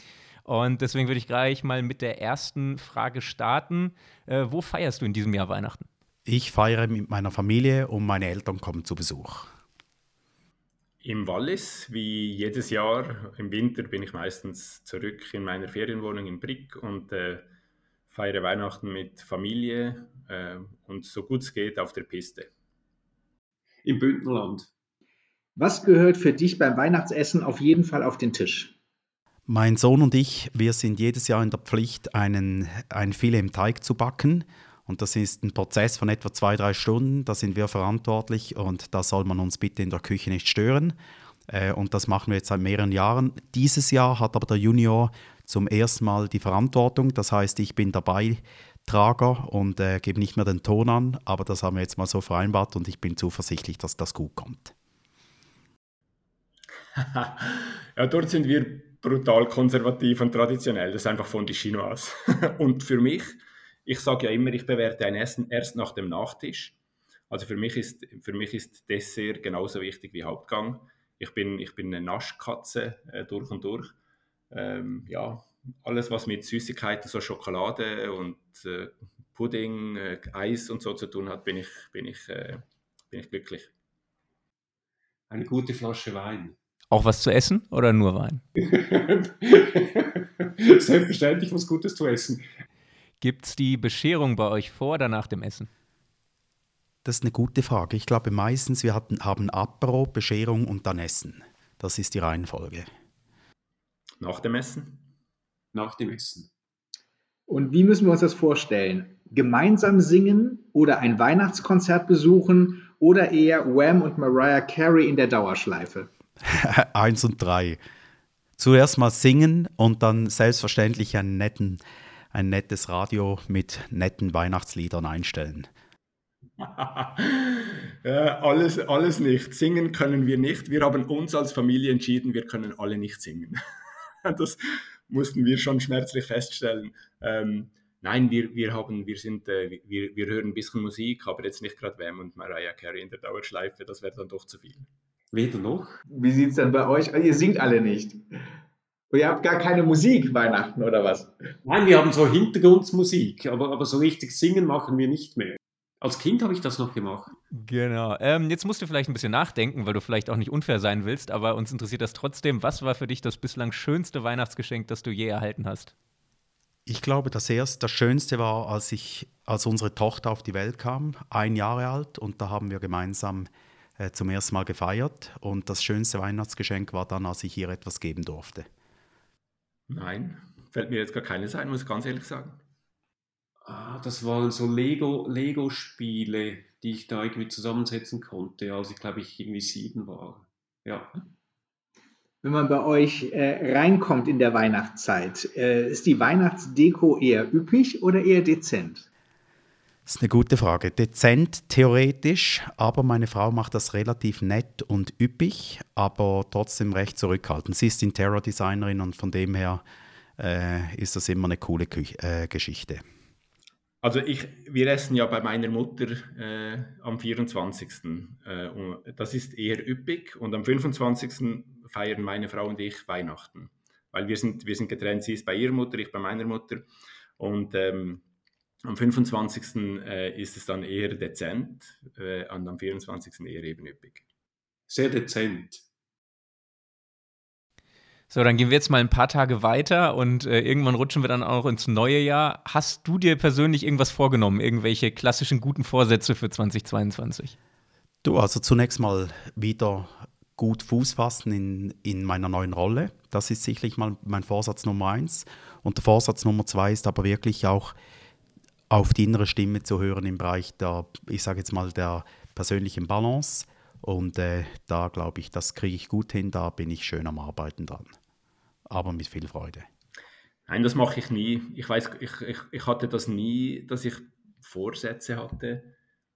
Und deswegen würde ich gleich mal mit der ersten Frage starten. Äh, wo feierst du in diesem Jahr Weihnachten? Ich feiere mit meiner Familie und meine Eltern kommen zu Besuch. Im Wallis, wie jedes Jahr im Winter, bin ich meistens zurück in meiner Ferienwohnung in Brick und äh, feiere Weihnachten mit Familie äh, und so gut es geht auf der Piste. Im Bündnerland. Was gehört für dich beim Weihnachtsessen auf jeden Fall auf den Tisch? Mein Sohn und ich, wir sind jedes Jahr in der Pflicht, einen, ein Filet im Teig zu backen. Und das ist ein Prozess von etwa zwei, drei Stunden. Da sind wir verantwortlich und da soll man uns bitte in der Küche nicht stören. Äh, und das machen wir jetzt seit mehreren Jahren. Dieses Jahr hat aber der Junior zum ersten Mal die Verantwortung. Das heißt, ich bin dabei Trager und äh, gebe nicht mehr den Ton an, aber das haben wir jetzt mal so vereinbart und ich bin zuversichtlich, dass das gut kommt. ja, dort sind wir brutal konservativ und traditionell. Das ist einfach von die Chinois. und für mich, ich sage ja immer, ich bewerte ein Essen erst nach dem Nachtisch. Also für mich ist, für mich ist Dessert genauso wichtig wie Hauptgang. Ich bin, ich bin eine Naschkatze äh, durch und durch ähm, ja, alles, was mit Süßigkeiten, so Schokolade und äh, Pudding, äh, Eis und so zu tun hat, bin ich, bin ich, äh, bin ich glücklich. Eine gute Flasche Wein. Auch was zu essen oder nur Wein? Selbstverständlich was Gutes zu essen. Gibt es die Bescherung bei euch vor oder nach dem Essen? Das ist eine gute Frage. Ich glaube meistens, wir hatten, haben Apero, Bescherung und dann Essen. Das ist die Reihenfolge. Nach dem Essen? Nach dem Essen. Und wie müssen wir uns das vorstellen? Gemeinsam singen oder ein Weihnachtskonzert besuchen oder eher Wham und Mariah Carey in der Dauerschleife? Eins und drei. Zuerst mal singen und dann selbstverständlich einen netten, ein nettes Radio mit netten Weihnachtsliedern einstellen. äh, alles, alles nicht. Singen können wir nicht. Wir haben uns als Familie entschieden, wir können alle nicht singen. das mussten wir schon schmerzlich feststellen. Ähm, nein, wir, wir, haben, wir, sind, äh, wir, wir hören ein bisschen Musik, aber jetzt nicht gerade Wham und Mariah Carey in der Dauerschleife, das wäre dann doch zu viel. Weder noch. Wie sieht es dann bei euch? Ihr singt alle nicht. Ihr habt gar keine Musik Weihnachten oder was? Nein, wir haben so Hintergrundmusik, aber, aber so richtig singen machen wir nicht mehr. Als Kind habe ich das noch gemacht. Genau. Ähm, jetzt musst du vielleicht ein bisschen nachdenken, weil du vielleicht auch nicht unfair sein willst, aber uns interessiert das trotzdem. Was war für dich das bislang schönste Weihnachtsgeschenk, das du je erhalten hast? Ich glaube, das erste, das Schönste war, als ich, als unsere Tochter auf die Welt kam, ein Jahre alt, und da haben wir gemeinsam äh, zum ersten Mal gefeiert. Und das schönste Weihnachtsgeschenk war dann, als ich ihr etwas geben durfte. Nein, fällt mir jetzt gar keines ein, muss ich ganz ehrlich sagen. Ah, das waren so Lego, Lego-Spiele, die ich da irgendwie zusammensetzen konnte, als ich glaube ich irgendwie sieben war. Ja. Wenn man bei euch äh, reinkommt in der Weihnachtszeit, äh, ist die Weihnachtsdeko eher üppig oder eher dezent? Das ist eine gute Frage. Dezent theoretisch, aber meine Frau macht das relativ nett und üppig, aber trotzdem recht zurückhaltend. Sie ist Interior-Designerin und von dem her äh, ist das immer eine coole Küche, äh, Geschichte. Also ich, wir essen ja bei meiner Mutter äh, am 24. Äh, das ist eher üppig und am 25. feiern meine Frau und ich Weihnachten. Weil wir sind, wir sind getrennt, sie ist bei ihrer Mutter, ich bei meiner Mutter. Und ähm, am 25. Äh, ist es dann eher dezent äh, und am 24. eher eben üppig. Sehr dezent. So, dann gehen wir jetzt mal ein paar Tage weiter und äh, irgendwann rutschen wir dann auch ins neue Jahr. Hast du dir persönlich irgendwas vorgenommen? Irgendwelche klassischen guten Vorsätze für 2022? Du, also zunächst mal wieder gut Fuß fassen in, in meiner neuen Rolle. Das ist sicherlich mal mein Vorsatz Nummer eins. Und der Vorsatz Nummer zwei ist aber wirklich auch auf die innere Stimme zu hören im Bereich der, ich sage jetzt mal, der persönlichen Balance. Und äh, da glaube ich, das kriege ich gut hin, da bin ich schön am Arbeiten dran. Aber mit viel Freude. Nein, das mache ich nie. Ich weiß, ich, ich, ich hatte das nie, dass ich Vorsätze hatte.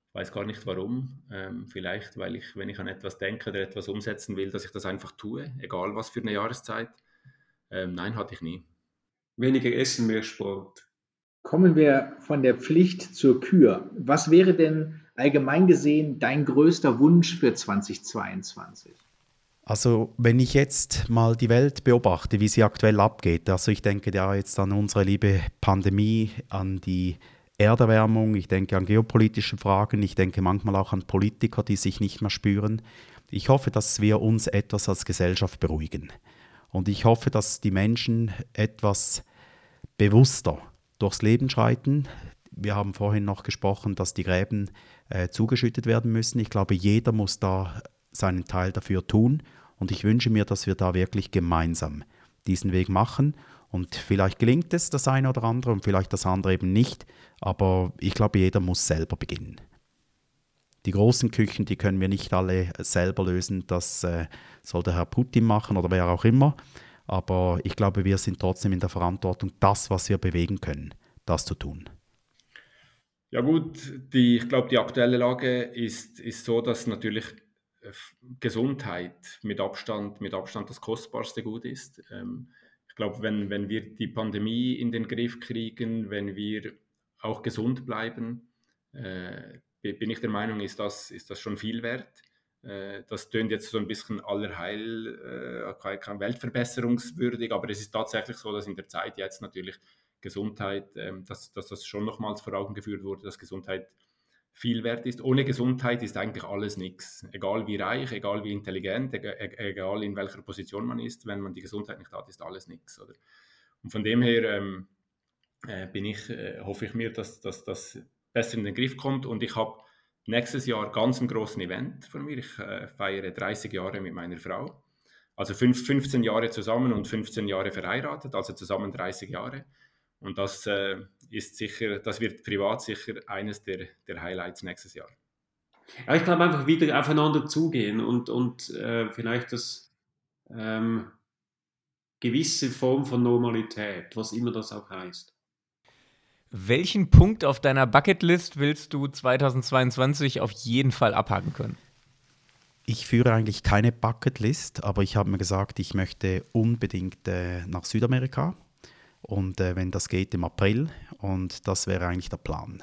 Ich weiß gar nicht warum. Ähm, vielleicht, weil ich, wenn ich an etwas denke oder etwas umsetzen will, dass ich das einfach tue, egal was für eine Jahreszeit. Ähm, nein, hatte ich nie. Weniger Essen, mehr Sport. Kommen wir von der Pflicht zur Kür. Was wäre denn allgemein gesehen dein größter Wunsch für 2022? Also wenn ich jetzt mal die Welt beobachte, wie sie aktuell abgeht, also ich denke ja jetzt an unsere liebe Pandemie, an die Erderwärmung, ich denke an geopolitische Fragen, ich denke manchmal auch an Politiker, die sich nicht mehr spüren. Ich hoffe, dass wir uns etwas als Gesellschaft beruhigen. Und ich hoffe, dass die Menschen etwas bewusster durchs Leben schreiten. Wir haben vorhin noch gesprochen, dass die Gräben äh, zugeschüttet werden müssen. Ich glaube, jeder muss da seinen Teil dafür tun. Und ich wünsche mir, dass wir da wirklich gemeinsam diesen Weg machen. Und vielleicht gelingt es das eine oder andere und vielleicht das andere eben nicht. Aber ich glaube, jeder muss selber beginnen. Die großen Küchen, die können wir nicht alle selber lösen. Das äh, soll der Herr Putin machen oder wer auch immer. Aber ich glaube, wir sind trotzdem in der Verantwortung, das, was wir bewegen können, das zu tun. Ja gut, die, ich glaube, die aktuelle Lage ist, ist so, dass natürlich Gesundheit mit Abstand, mit Abstand das kostbarste Gut ist. Ähm, ich glaube, wenn, wenn wir die Pandemie in den Griff kriegen, wenn wir auch gesund bleiben, äh, bin ich der Meinung, ist das, ist das schon viel wert. Äh, das tönt jetzt so ein bisschen allerheil, äh, kein weltverbesserungswürdig, aber es ist tatsächlich so, dass in der Zeit jetzt natürlich Gesundheit, ähm, dass, dass das schon nochmals vor Augen geführt wurde, dass Gesundheit viel wert ist. Ohne Gesundheit ist eigentlich alles nichts. Egal wie reich, egal wie intelligent, egal in welcher Position man ist, wenn man die Gesundheit nicht hat, ist alles nichts. Oder? Und von dem her ähm, äh, bin ich, äh, hoffe ich mir, dass, das besser in den Griff kommt und ich habe nächstes Jahr ganz ein großen Event von mir. Ich äh, feiere 30 Jahre mit meiner Frau. Also fünf, 15 Jahre zusammen und 15 Jahre verheiratet, also zusammen 30 Jahre. Und das äh, ist sicher, das wird privat sicher eines der, der Highlights nächstes Jahr. Ja, ich glaube einfach wieder aufeinander zugehen und, und äh, vielleicht das ähm, gewisse Form von Normalität, was immer das auch heißt. Welchen Punkt auf deiner Bucketlist willst du 2022 auf jeden Fall abhaken können? Ich führe eigentlich keine Bucketlist, aber ich habe mir gesagt, ich möchte unbedingt äh, nach Südamerika und äh, wenn das geht im April und das wäre eigentlich der Plan.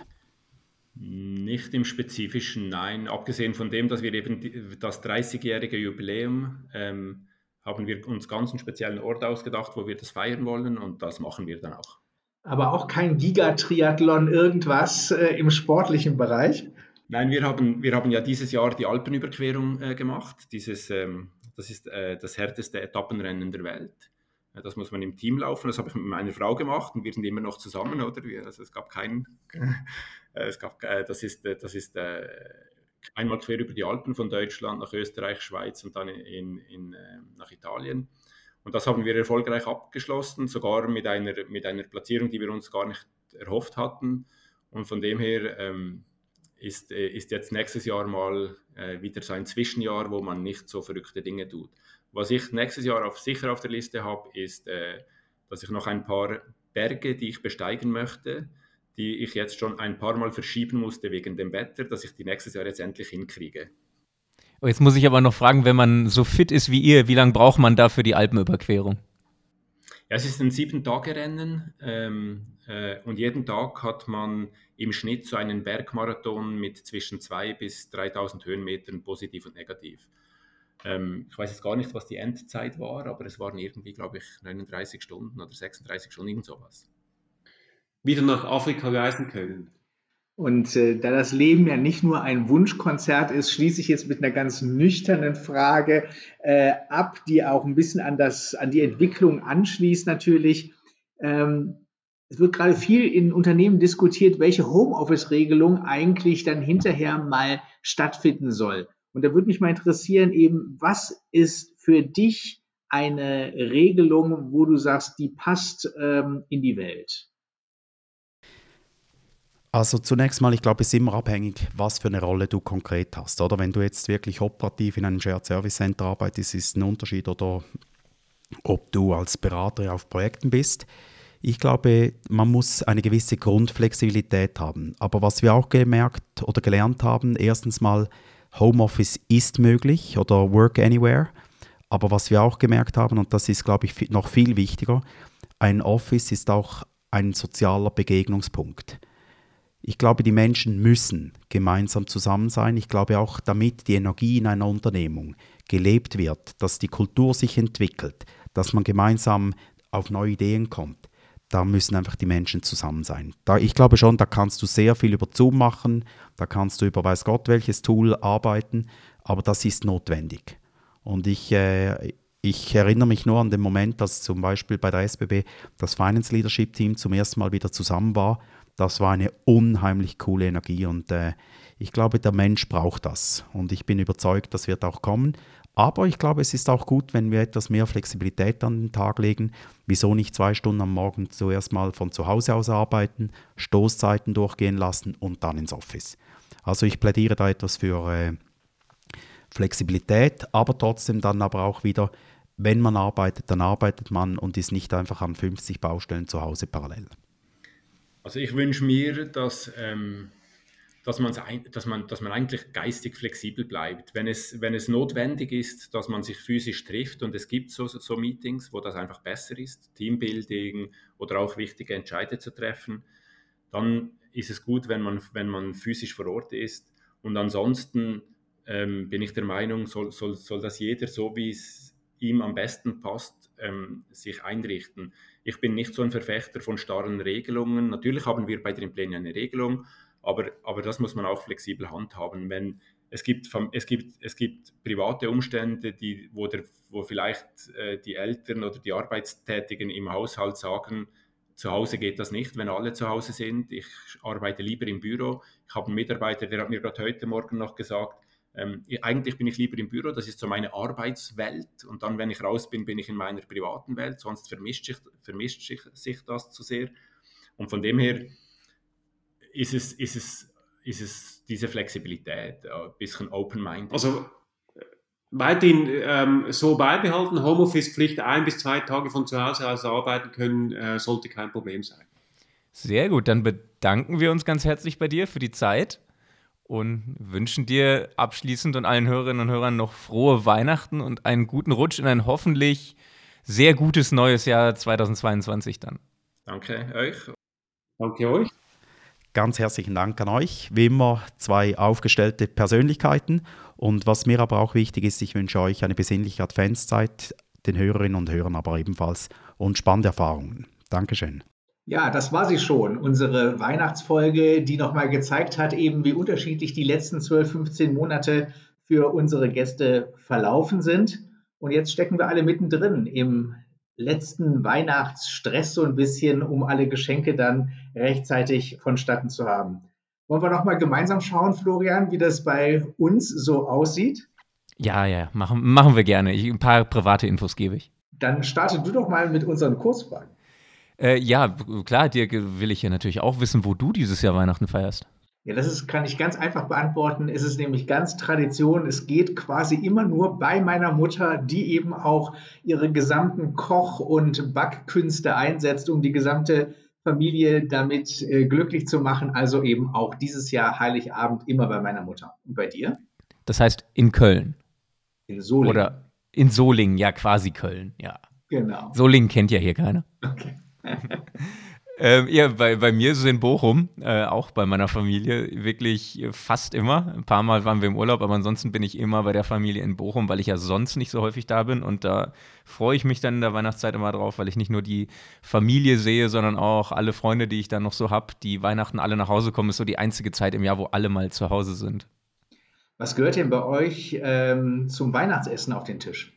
Nicht im Spezifischen, nein. Abgesehen von dem, dass wir eben die, das 30-jährige Jubiläum ähm, haben wir uns ganz einen speziellen Ort ausgedacht, wo wir das feiern wollen und das machen wir dann auch. Aber auch kein Gigatriathlon, irgendwas äh, im sportlichen Bereich? Nein, wir haben, wir haben ja dieses Jahr die Alpenüberquerung äh, gemacht. Dieses, ähm, das ist äh, das härteste Etappenrennen der Welt. Das muss man im Team laufen. Das habe ich mit meiner Frau gemacht und wir sind immer noch zusammen, oder? Also es gab keinen. Äh, es gab, äh, das ist, äh, das ist einmal quer über die Alpen von Deutschland nach Österreich, Schweiz und dann in, in, nach Italien. Und das haben wir erfolgreich abgeschlossen, sogar mit einer, mit einer Platzierung, die wir uns gar nicht erhofft hatten. Und von dem her ähm, ist, ist jetzt nächstes Jahr mal äh, wieder so ein Zwischenjahr, wo man nicht so verrückte Dinge tut. Was ich nächstes Jahr auf, sicher auf der Liste habe, ist, äh, dass ich noch ein paar Berge, die ich besteigen möchte, die ich jetzt schon ein paar Mal verschieben musste wegen dem Wetter, dass ich die nächstes Jahr jetzt endlich hinkriege. Oh, jetzt muss ich aber noch fragen, wenn man so fit ist wie ihr, wie lange braucht man da für die Alpenüberquerung? Ja, es ist ein Sieben-Tage-Rennen ähm, äh, und jeden Tag hat man im Schnitt so einen Bergmarathon mit zwischen 2.000 bis 3.000 Höhenmetern, positiv und negativ. Ähm, ich weiß jetzt gar nicht, was die Endzeit war, aber es waren irgendwie, glaube ich, 39 Stunden oder 36 Stunden, irgend sowas. Wieder nach Afrika reisen können. Und äh, da das Leben ja nicht nur ein Wunschkonzert ist, schließe ich jetzt mit einer ganz nüchternen Frage äh, ab, die auch ein bisschen an, das, an die Entwicklung anschließt natürlich. Ähm, es wird gerade viel in Unternehmen diskutiert, welche Homeoffice-Regelung eigentlich dann hinterher mal stattfinden soll. Und da würde mich mal interessieren, eben, was ist für dich eine Regelung, wo du sagst, die passt ähm, in die Welt? Also zunächst mal, ich glaube, es ist immer abhängig, was für eine Rolle du konkret hast. Oder wenn du jetzt wirklich operativ in einem Shared Service Center arbeitest, ist es ein Unterschied oder ob du als Berater auf Projekten bist. Ich glaube, man muss eine gewisse Grundflexibilität haben. Aber was wir auch gemerkt oder gelernt haben, erstens mal, Homeoffice ist möglich oder Work Anywhere. Aber was wir auch gemerkt haben, und das ist, glaube ich, noch viel wichtiger, ein Office ist auch ein sozialer Begegnungspunkt. Ich glaube, die Menschen müssen gemeinsam zusammen sein. Ich glaube auch, damit die Energie in einer Unternehmung gelebt wird, dass die Kultur sich entwickelt, dass man gemeinsam auf neue Ideen kommt, da müssen einfach die Menschen zusammen sein. Da, ich glaube schon, da kannst du sehr viel über Zoom machen, da kannst du über weiß Gott welches Tool arbeiten, aber das ist notwendig. Und ich, äh, ich erinnere mich nur an den Moment, dass zum Beispiel bei der SBB das Finance Leadership Team zum ersten Mal wieder zusammen war das war eine unheimlich coole Energie und äh, ich glaube, der Mensch braucht das und ich bin überzeugt, das wird auch kommen. Aber ich glaube, es ist auch gut, wenn wir etwas mehr Flexibilität an den Tag legen. Wieso nicht zwei Stunden am Morgen zuerst mal von zu Hause aus arbeiten, Stoßzeiten durchgehen lassen und dann ins Office. Also ich plädiere da etwas für äh, Flexibilität, aber trotzdem dann aber auch wieder, wenn man arbeitet, dann arbeitet man und ist nicht einfach an 50 Baustellen zu Hause parallel. Also ich wünsche mir, dass, ähm, dass, dass, man, dass man eigentlich geistig flexibel bleibt. Wenn es, wenn es notwendig ist, dass man sich physisch trifft und es gibt so, so Meetings, wo das einfach besser ist, Teambuilding oder auch wichtige Entscheide zu treffen, dann ist es gut, wenn man, wenn man physisch vor Ort ist. Und ansonsten ähm, bin ich der Meinung, soll, soll, soll das jeder so, wie es ihm am besten passt, ähm, sich einrichten. Ich bin nicht so ein Verfechter von starren Regelungen. Natürlich haben wir bei den Plänen eine Regelung, aber, aber das muss man auch flexibel handhaben. Wenn, es, gibt, es, gibt, es gibt private Umstände, die, wo, der, wo vielleicht äh, die Eltern oder die Arbeitstätigen im Haushalt sagen, zu Hause geht das nicht, wenn alle zu Hause sind. Ich arbeite lieber im Büro. Ich habe einen Mitarbeiter, der hat mir gerade heute Morgen noch gesagt, ähm, eigentlich bin ich lieber im Büro, das ist so meine Arbeitswelt. Und dann, wenn ich raus bin, bin ich in meiner privaten Welt. Sonst vermischt sich, vermischt sich, sich das zu sehr. Und von dem her ist es, ist es, ist es diese Flexibilität, ein bisschen open-minded. Also weiterhin ähm, so beibehalten, Homeoffice-Pflicht ein bis zwei Tage von zu Hause aus arbeiten können, äh, sollte kein Problem sein. Sehr gut, dann bedanken wir uns ganz herzlich bei dir für die Zeit und wünschen dir abschließend und allen Hörerinnen und Hörern noch frohe Weihnachten und einen guten Rutsch in ein hoffentlich sehr gutes neues Jahr 2022 dann. Danke euch. Danke euch. Ganz herzlichen Dank an euch. Wie immer zwei aufgestellte Persönlichkeiten. Und was mir aber auch wichtig ist, ich wünsche euch eine besinnliche Adventszeit, den Hörerinnen und Hörern aber ebenfalls und spannende Erfahrungen. Dankeschön. Ja, das war sie schon, unsere Weihnachtsfolge, die nochmal gezeigt hat, eben wie unterschiedlich die letzten 12, 15 Monate für unsere Gäste verlaufen sind. Und jetzt stecken wir alle mittendrin im letzten Weihnachtsstress so ein bisschen, um alle Geschenke dann rechtzeitig vonstatten zu haben. Wollen wir nochmal gemeinsam schauen, Florian, wie das bei uns so aussieht? Ja, ja, machen, machen wir gerne. Ich, ein paar private Infos gebe ich. Dann starte du doch mal mit unseren Kurzfragen. Äh, ja, klar, dir will ich ja natürlich auch wissen, wo du dieses Jahr Weihnachten feierst. Ja, das ist, kann ich ganz einfach beantworten. Es ist nämlich ganz Tradition. Es geht quasi immer nur bei meiner Mutter, die eben auch ihre gesamten Koch- und Backkünste einsetzt, um die gesamte Familie damit äh, glücklich zu machen. Also eben auch dieses Jahr Heiligabend immer bei meiner Mutter. Und bei dir? Das heißt in Köln. In Solingen. Oder in Solingen, ja, quasi Köln, ja. Genau. Solingen kennt ja hier keiner. Okay. ähm, ja, bei, bei mir ist es in Bochum, äh, auch bei meiner Familie, wirklich fast immer. Ein paar Mal waren wir im Urlaub, aber ansonsten bin ich immer bei der Familie in Bochum, weil ich ja sonst nicht so häufig da bin. Und da freue ich mich dann in der Weihnachtszeit immer drauf, weil ich nicht nur die Familie sehe, sondern auch alle Freunde, die ich dann noch so habe, die Weihnachten alle nach Hause kommen. Ist so die einzige Zeit im Jahr, wo alle mal zu Hause sind. Was gehört denn bei euch ähm, zum Weihnachtsessen auf den Tisch?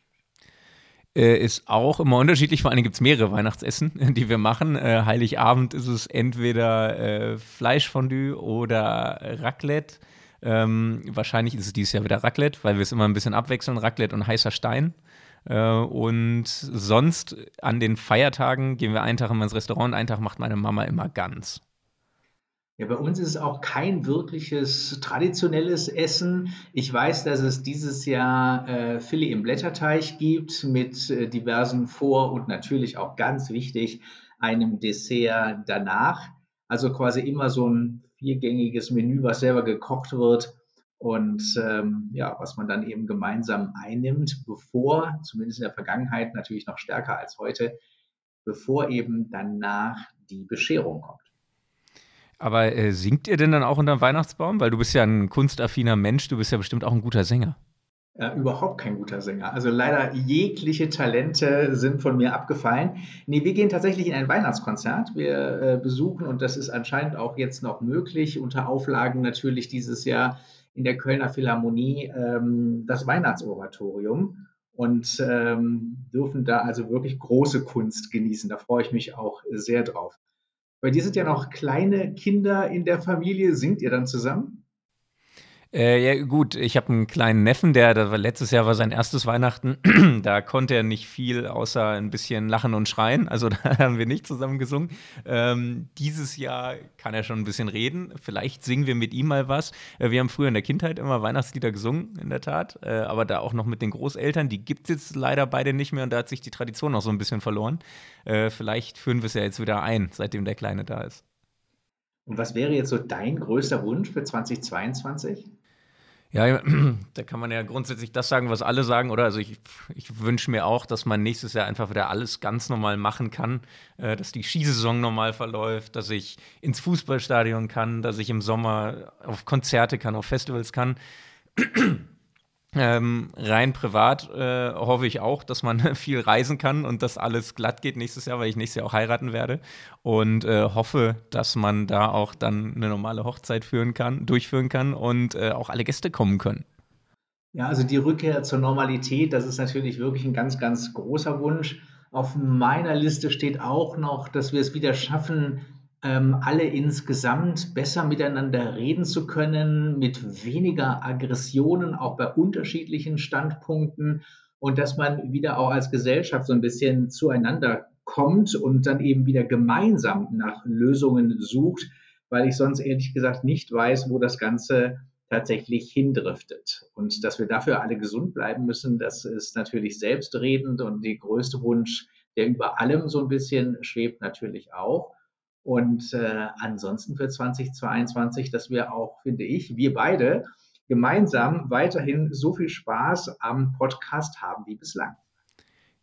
Äh, ist auch immer unterschiedlich. Vor allem gibt es mehrere Weihnachtsessen, die wir machen. Äh, Heiligabend ist es entweder äh, Fleischfondue oder Raclette. Ähm, wahrscheinlich ist es dieses Jahr wieder Raclette, weil wir es immer ein bisschen abwechseln, Raclette und heißer Stein. Äh, und sonst an den Feiertagen gehen wir einen Tag immer ins Restaurant, einen Tag macht meine Mama immer ganz. Ja, bei uns ist es auch kein wirkliches traditionelles Essen. Ich weiß, dass es dieses Jahr äh, Filet im Blätterteig gibt mit äh, diversen Vor- und natürlich auch ganz wichtig einem Dessert danach. Also quasi immer so ein viergängiges Menü, was selber gekocht wird und ähm, ja, was man dann eben gemeinsam einnimmt, bevor, zumindest in der Vergangenheit natürlich noch stärker als heute, bevor eben danach die Bescherung kommt. Aber äh, singt ihr denn dann auch unter dem Weihnachtsbaum? Weil du bist ja ein kunstaffiner Mensch, du bist ja bestimmt auch ein guter Sänger. Äh, überhaupt kein guter Sänger. Also leider jegliche Talente sind von mir abgefallen. Nee, wir gehen tatsächlich in ein Weihnachtskonzert. Wir äh, besuchen, und das ist anscheinend auch jetzt noch möglich, unter Auflagen natürlich dieses Jahr in der Kölner Philharmonie, ähm, das Weihnachtsoratorium und ähm, dürfen da also wirklich große Kunst genießen. Da freue ich mich auch sehr drauf. Bei dir sind ja noch kleine Kinder in der Familie. Singt ihr dann zusammen? Äh, ja, gut, ich habe einen kleinen Neffen, der, der letztes Jahr war sein erstes Weihnachten. da konnte er nicht viel außer ein bisschen lachen und schreien. Also da haben wir nicht zusammen gesungen. Ähm, dieses Jahr kann er schon ein bisschen reden. Vielleicht singen wir mit ihm mal was. Äh, wir haben früher in der Kindheit immer Weihnachtslieder gesungen, in der Tat. Äh, aber da auch noch mit den Großeltern. Die gibt es jetzt leider beide nicht mehr und da hat sich die Tradition auch so ein bisschen verloren. Äh, vielleicht führen wir es ja jetzt wieder ein, seitdem der Kleine da ist. Und was wäre jetzt so dein größter Wunsch für 2022? Ja, da kann man ja grundsätzlich das sagen, was alle sagen, oder? Also ich, ich wünsche mir auch, dass man nächstes Jahr einfach wieder alles ganz normal machen kann, äh, dass die Skisaison normal verläuft, dass ich ins Fußballstadion kann, dass ich im Sommer auf Konzerte kann, auf Festivals kann. Ähm, rein privat äh, hoffe ich auch, dass man viel reisen kann und dass alles glatt geht nächstes Jahr, weil ich nächstes Jahr auch heiraten werde. Und äh, hoffe, dass man da auch dann eine normale Hochzeit führen kann, durchführen kann und äh, auch alle Gäste kommen können. Ja, also die Rückkehr zur Normalität, das ist natürlich wirklich ein ganz, ganz großer Wunsch. Auf meiner Liste steht auch noch, dass wir es wieder schaffen, alle insgesamt besser miteinander reden zu können, mit weniger Aggressionen, auch bei unterschiedlichen Standpunkten und dass man wieder auch als Gesellschaft so ein bisschen zueinander kommt und dann eben wieder gemeinsam nach Lösungen sucht, weil ich sonst ehrlich gesagt nicht weiß, wo das Ganze tatsächlich hindriftet. Und dass wir dafür alle gesund bleiben müssen, das ist natürlich selbstredend und der größte Wunsch, der über allem so ein bisschen schwebt, natürlich auch. Und äh, ansonsten für 2022, dass wir auch, finde ich, wir beide gemeinsam weiterhin so viel Spaß am Podcast haben wie bislang.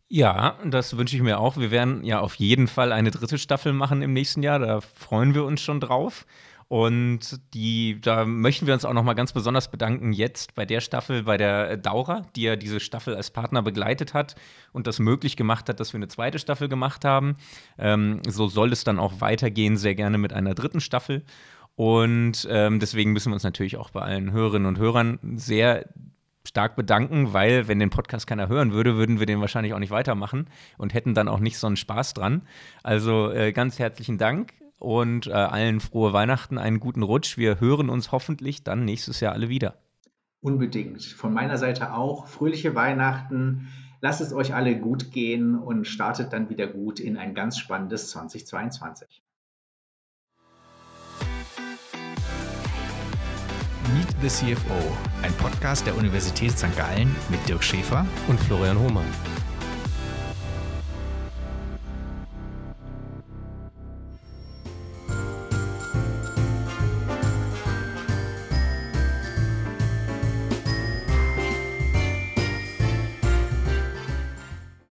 Ja, das wünsche ich mir auch. Wir werden ja auf jeden Fall eine dritte Staffel machen im nächsten Jahr. Da freuen wir uns schon drauf. Und die, da möchten wir uns auch noch mal ganz besonders bedanken jetzt bei der Staffel, bei der Daura, die ja diese Staffel als Partner begleitet hat und das möglich gemacht hat, dass wir eine zweite Staffel gemacht haben. Ähm, so soll es dann auch weitergehen, sehr gerne mit einer dritten Staffel. Und ähm, deswegen müssen wir uns natürlich auch bei allen Hörerinnen und Hörern sehr stark bedanken, weil wenn den Podcast keiner hören würde, würden wir den wahrscheinlich auch nicht weitermachen und hätten dann auch nicht so einen Spaß dran. Also äh, ganz herzlichen Dank und äh, allen frohe Weihnachten, einen guten Rutsch. Wir hören uns hoffentlich dann nächstes Jahr alle wieder. Unbedingt. Von meiner Seite auch. Fröhliche Weihnachten. Lasst es euch alle gut gehen und startet dann wieder gut in ein ganz spannendes 2022. Meet the CFO, ein Podcast der Universität St. Gallen mit Dirk Schäfer und Florian Hohmann.